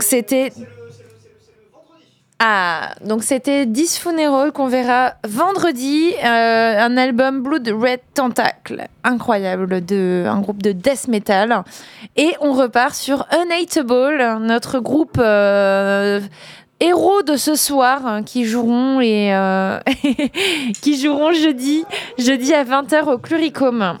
Donc c'était. Ah, donc c'était Disfuneral qu'on verra vendredi, euh, un album Blood Red Tentacle, incroyable, de, un groupe de death metal. Et on repart sur Unhateable, notre groupe euh, héros de ce soir hein, qui joueront et euh, qui joueront jeudi, à 20h au Cluricum.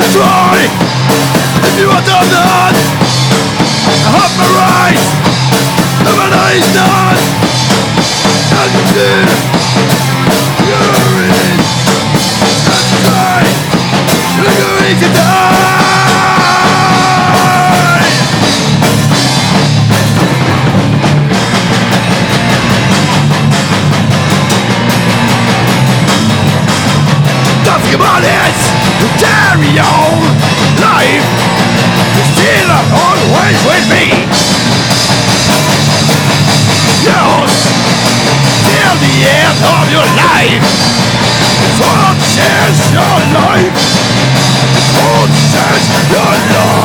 Try If you have done that I have my rights! The man I stand I You're in That's going to die! That's your money Carry on Life is still always with me. Yours Till the end of your life. Forces your life? Forces your life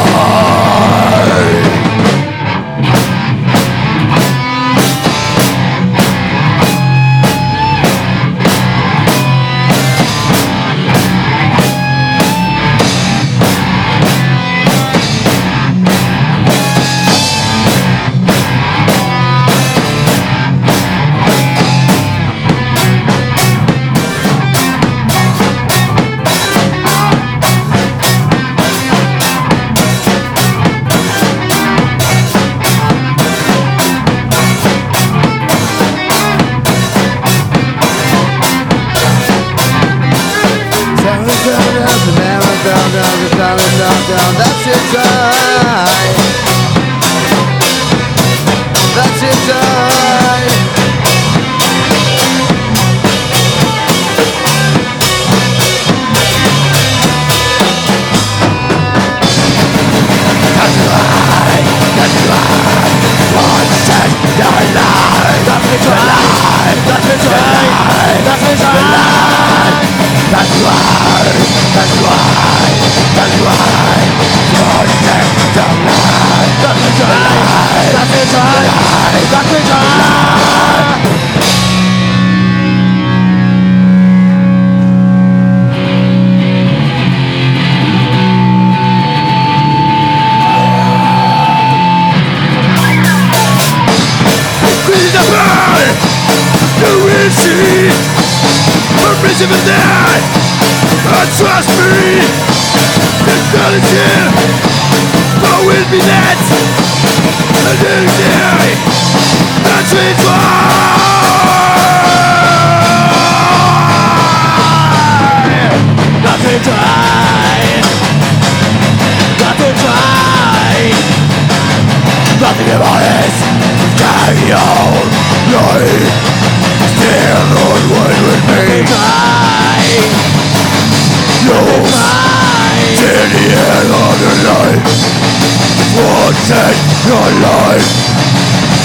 your life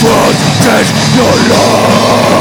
Protect your life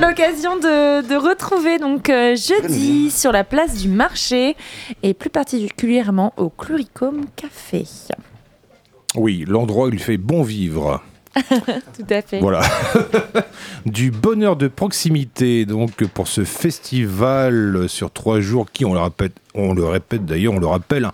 L'occasion de, de retrouver donc euh, jeudi sur la place du marché et plus particulièrement au Cluricum Café. Oui, l'endroit où il fait bon vivre. Tout à fait. Voilà. du bonheur de proximité, donc, pour ce festival sur trois jours qui, on le répète, on le répète d'ailleurs, on le rappelle, hein,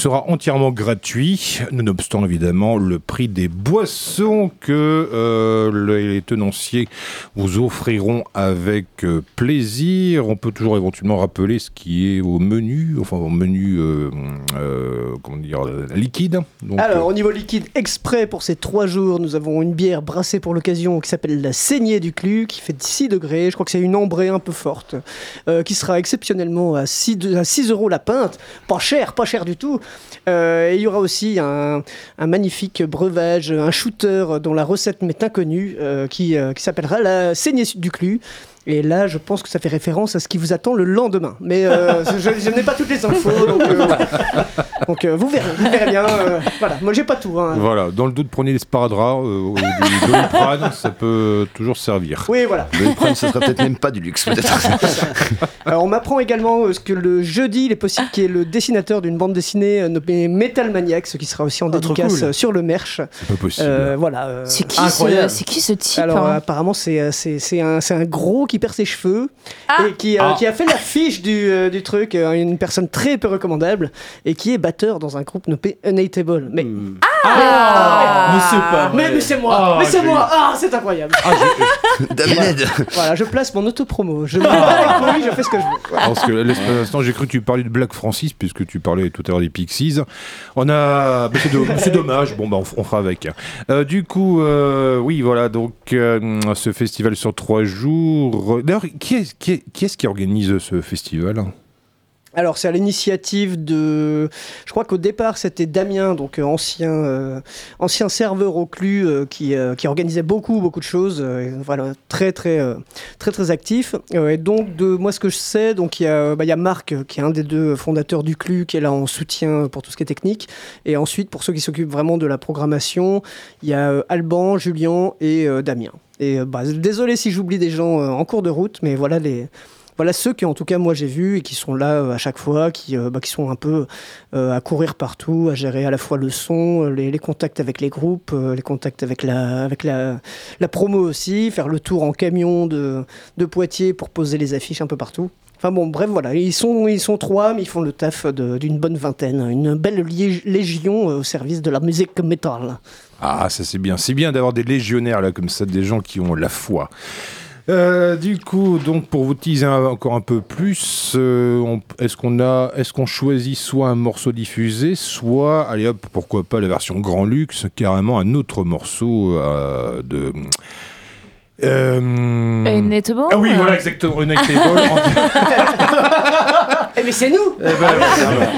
sera entièrement gratuit, nonobstant évidemment le prix des boissons que euh, les tenanciers vous offriront avec euh, plaisir. On peut toujours éventuellement rappeler ce qui est au menu, enfin au menu, euh, euh, comment dire, liquide. Donc, Alors, au niveau liquide, exprès pour ces trois jours, nous avons une bière brassée pour l'occasion qui s'appelle la saignée du Clu, qui fait 6 degrés. Je crois que c'est une ambrée un peu forte, qui sera exceptionnellement à 6, de- à 6 euros la pinte. Pas cher, pas cher du tout. Euh, il y aura aussi un, magnifique breuvage, un shooter dont la recette m'est inconnue, euh, qui, euh, qui s'appellera la saignée du Clu. Et là, je pense que ça fait référence à ce qui vous attend le lendemain. Mais euh, je, je n'ai pas toutes les infos, donc, euh, voilà. Donc, euh, vous verrez, vous verrez bien. euh, voilà, moi j'ai pas tout. hein. Voilà, dans le doute, prenez des sparadraps euh, ou du Doliprane, ça peut toujours servir. Oui, voilà. Le prime, ce serait peut-être même pas du luxe, peut-être. Alors, on m'apprend également euh, ce que le jeudi, il est possible qu'il y ait le dessinateur d'une bande dessinée euh, nommée Metal Maniac, ce qui sera aussi en Ah, dédicace cool. euh, sur le merch. C'est pas possible. Euh, voilà. euh, C'est qui, ce, Incroyable. c'est qui ce type Alors hein? euh, apparemment un, c'est un gros qui perd ses cheveux Ah. et qui, euh, Ah. qui a fait l'affiche du, euh, du truc, euh, une personne très peu recommandable et qui est batteur dans un groupe nommé Unhateable. Mais, Hmm. Ah Mais c'est pas mais, vrai. mais c'est moi, mais c'est moi, ah c'est incroyable. David voilà, je place mon autopromo, je me bats avec lui, je fais ce que je veux. Voilà. Parce que l'espace d'un instant, j'ai cru que tu parlais de Black Francis, puisque tu parlais tout à l'heure des Pixies. On a. bah, c'est, do- c'est dommage, bon, bah, on, on fera avec. Euh, du coup, euh, oui, voilà, donc euh, ce festival sur trois jours. D'ailleurs, qui est, qui, est, qui est-ce qui organise ce festival? Alors c'est à l'initiative de, je crois qu'au départ c'était Damien, donc euh, ancien euh, ancien serveur au Clu euh, qui qui organisait beaucoup beaucoup de choses, voilà très très très très actif. Et donc de moi ce que je sais, donc il y a bah, il y a Marc qui est un des deux fondateurs du Clu qui est là en soutien pour tout ce qui est technique. Et ensuite pour ceux qui s'occupent vraiment de la programmation, il y a Alban, Julien et Damien. Et bah, désolé si j'oublie des gens en cours de route, mais voilà les voilà ceux que en tout cas moi j'ai vus et qui sont là euh, à chaque fois, qui, euh, bah, qui sont un peu euh, à courir partout, à gérer à la fois le son, les, contacts avec les groupes, les contacts avec la, avec la, la promo aussi, faire le tour en camion de, de Poitiers pour poser les affiches un peu partout. Enfin bon, bref, voilà, ils sont, ils sont trois, mais ils font le taf d'une bonne vingtaine, une belle légion au service de la musique metal. Ah, ça c'est bien. C'est bien d'avoir des légionnaires là, comme ça, des gens qui ont la foi. Euh, du coup, donc pour vous teaser un- encore un peu plus, euh, on- est-ce qu'on a, est-ce qu'on choisit soit un morceau diffusé, soit, allez hop, pourquoi pas la version grand luxe, carrément un autre morceau euh, de. Euh, Unhateable Ah oui, voilà, exactement, Unhateable. Eh mais c'est nous Eh ben,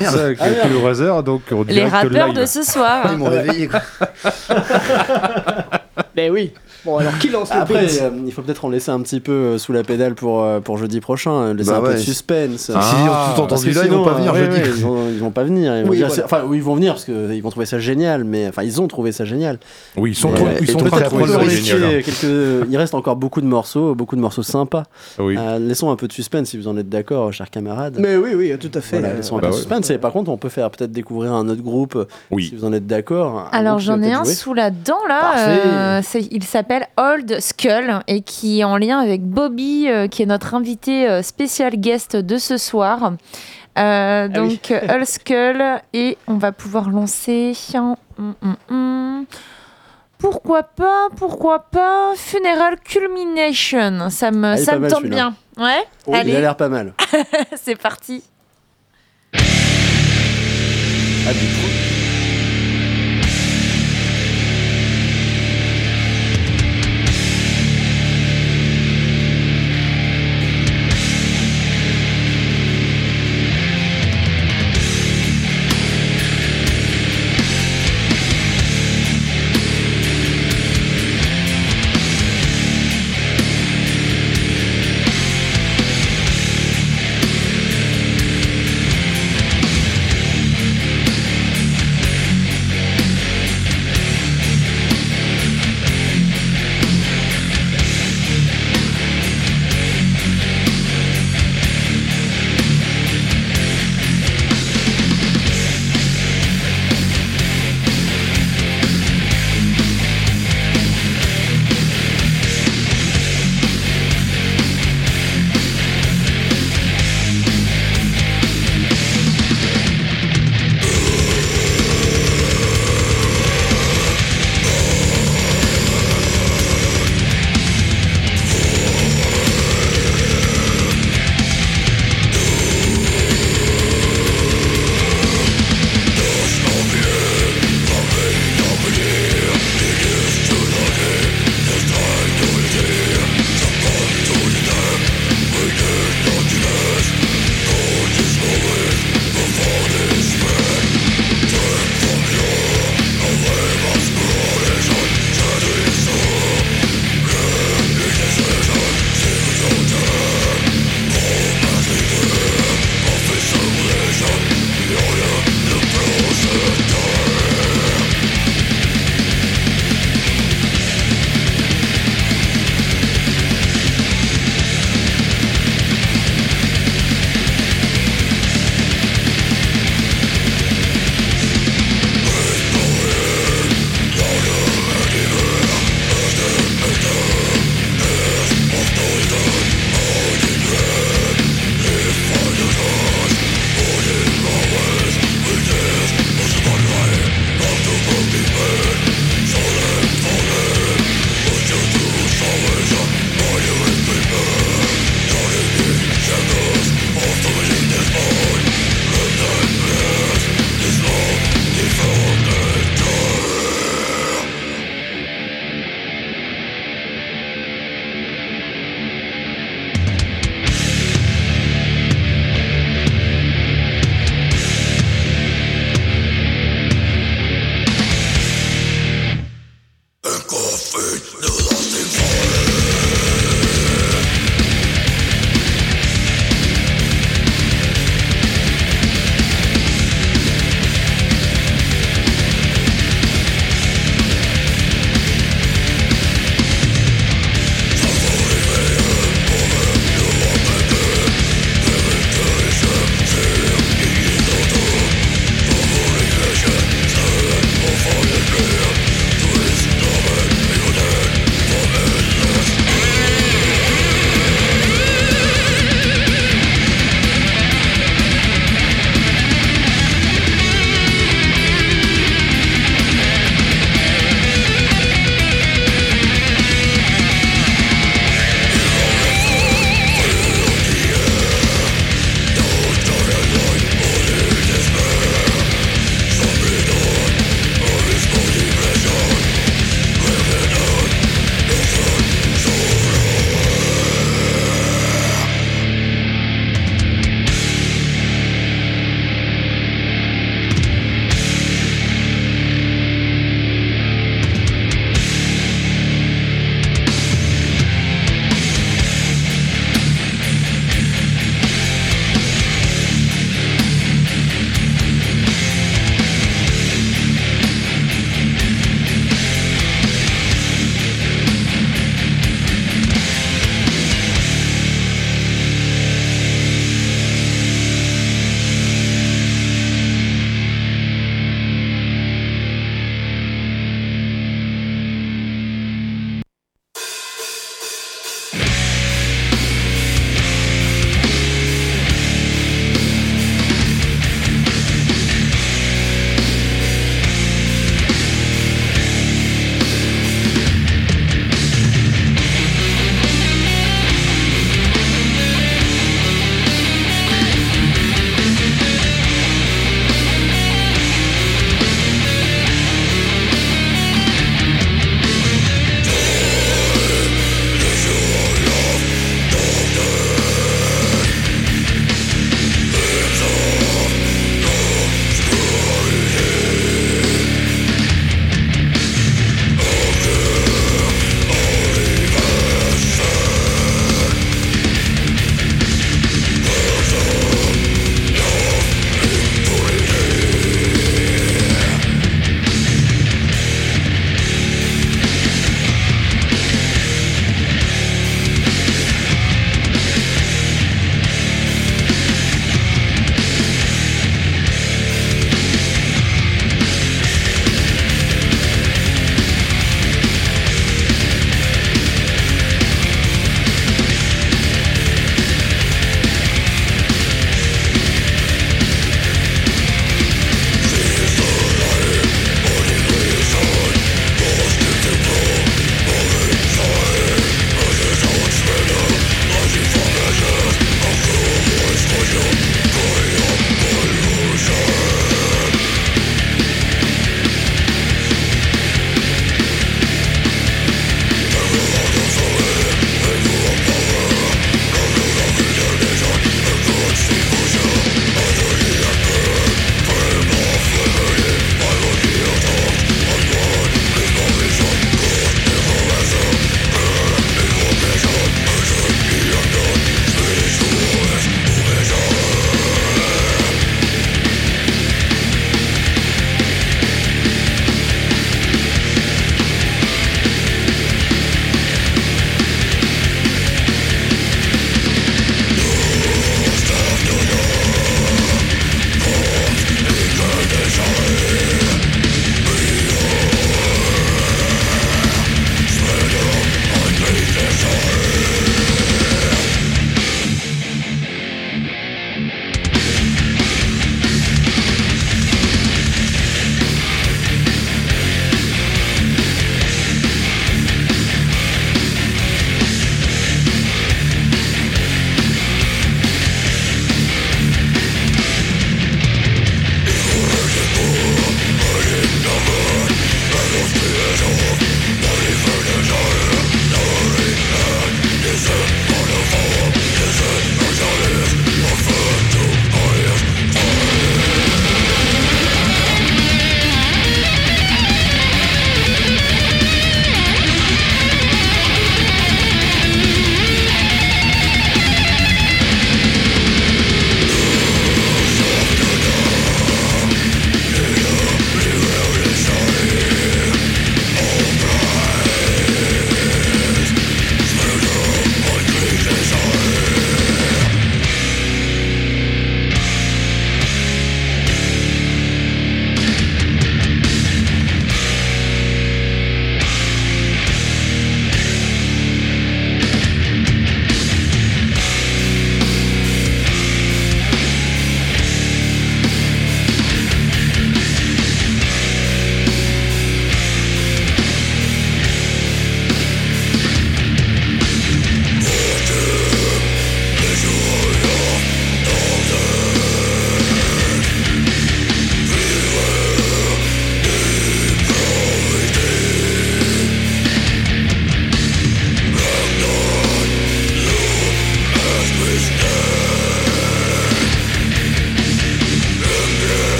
ça, hasard, donc Les rappeurs de ce soir. Ils m'ont réveillé, quoi. Ben oui. Bon alors qui lance le Après, euh, il faut peut-être en laisser un petit peu euh, sous la pédale pour, euh, pour jeudi prochain, laisser Bah un peu de suspense. Ah, si ont tout entendu là, ils vont pas venir ouais, jeudi. ouais, ils, vont, ils vont pas venir. Ils vont Oui, dire- voilà. Enfin, oui, ils vont venir parce qu'ils vont trouver ça génial, mais enfin, ils ont trouvé ça génial. Oui, ils sont, trop- ils sont après, c'est laisser génial. quelques... Il reste encore beaucoup de morceaux, beaucoup de morceaux sympas. Oui. Euh, laissons un peu de suspense si vous en êtes d'accord, chers camarades. Mais oui, oui, tout à fait. Voilà, laissons un bah peu de ouais. suspense. Et par contre, on peut faire peut-être découvrir un autre groupe, si vous en êtes d'accord. Alors j'en ai un sous la dent là. Il s'appelle Old Skull et qui est en lien avec Bobby, euh, qui est notre invité euh, spécial guest de ce soir. Euh, oui. donc Old Skull et on va pouvoir lancer. Pourquoi pas, pourquoi pas Funeral Culmination, ça me, Ah, ça me tente bien. Ouais, Oh, il a allez, l'air pas mal. c'est parti. Ah, du coup.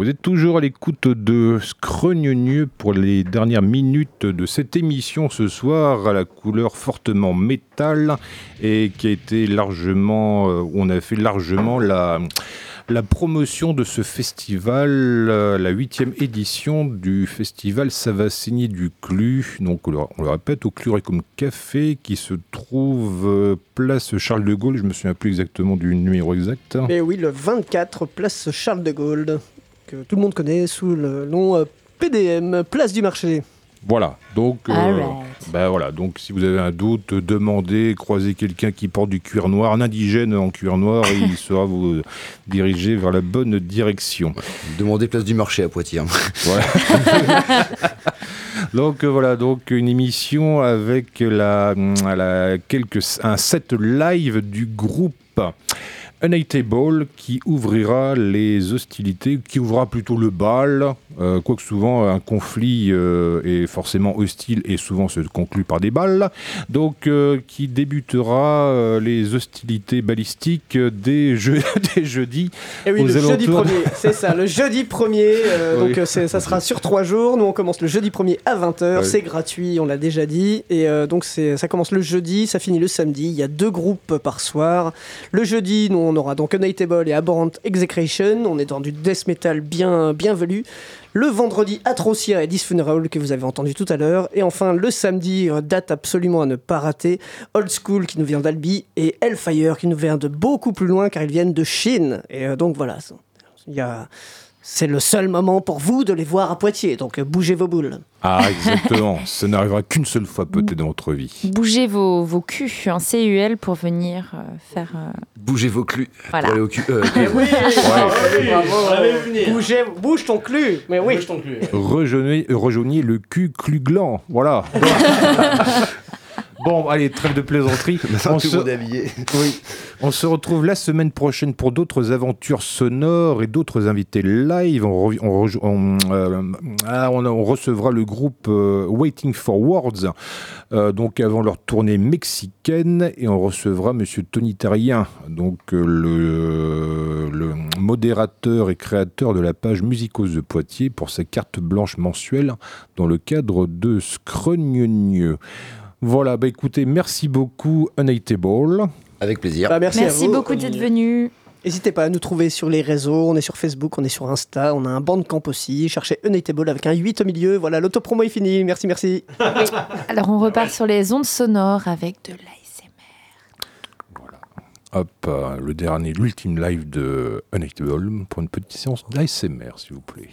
Vous êtes toujours à l'écoute de Scrogneux pour les dernières minutes de cette émission ce soir à la couleur fortement métal et qui a été largement, euh, on a fait largement la, promotion de ce festival, euh, la huitième édition du festival Ça va saigner du Clu, donc on le, répète, au Cluricum Café qui se trouve euh, place Charles de Gaulle, je me souviens plus exactement du numéro exact. Et oui, le 24, place Charles de Gaulle, que tout le monde connaît sous le nom euh, PDM, place du marché. Voilà, donc, euh, ben voilà, donc si vous avez un doute, demandez, croisez quelqu'un qui porte du cuir noir, un indigène en cuir noir, et il saura vous diriger vers la bonne direction. Demandez place du marché à Poitiers. hein. Voilà. donc euh, voilà, donc une émission avec la, la quelques, un set live du groupe Unhateable qui ouvrira les hostilités, qui ouvrira plutôt le bal, euh, quoique souvent un conflit euh, est forcément hostile et souvent se conclut par des balles, donc euh, qui débutera les hostilités balistiques dès, je, dès jeudi. Et oui, Aux le jeudi alentours premier, c'est ça, le jeudi premier. Oui. Donc ça sera sur trois jours. Nous on commence le jeudi premier à 20h, Oui. c'est gratuit, on l'a déjà dit. Et donc ça commence le jeudi, ça finit le samedi. Il y a deux groupes par soir. Le jeudi, nous on aura donc Unhateable et Abhorrent Execration. On est dans du death metal bien, bien velu. Le vendredi, Atrocia et Disfuneral que vous avez entendu tout à l'heure. Et enfin, le samedi, euh, date absolument à ne pas rater, Old School qui nous vient d'Albi et Hellfire qui nous vient de beaucoup plus loin car ils viennent de Chine. Et euh, donc voilà, il y a... c'est le seul moment pour vous de les voir à Poitiers. Donc bougez vos boules. Ah, exactement. Ça n'arrivera qu'une seule fois peut-être dans votre vie. Bougez vos, vos culs en CUL pour venir euh, faire. euh, Bougez vos clus Voilà. pour aller au cul. euh, oui, l'avait vu venir. Bougez- bouge ton cul. Mais oui. Bouge ton cul. Rejoignez, rejoignez le cul cluglant. Voilà. bon, allez, trêve de plaisanterie. On se, oui. On retrouve la semaine prochaine pour d'autres aventures sonores et d'autres invités live. On, rev- on rejo- on, euh, ah, on- recevra le groupe euh, Waiting for Words, euh, donc avant leur tournée mexicaine, et on recevra Monsieur Tony Terrien, donc le, le modérateur et créateur de la page Musicose de Poitiers pour sa carte blanche mensuelle dans le cadre de Scrogneux. Voilà, bah écoutez, merci beaucoup Unhateable. Avec plaisir. Bah, merci, à vous. beaucoup d'être venu. N'hésitez pas à nous trouver sur les réseaux. On est sur Facebook, on est sur Insta, on a un bandcamp aussi. Cherchez Unhateable avec un 8 au milieu. Voilà, l'autopromo est fini. Merci, merci. Alors on repart sur les ondes sonores avec de l'ASMR. Hop, euh, le dernier, l'ultime live de Unhateable pour une petite séance d'ASMR, s'il vous plaît.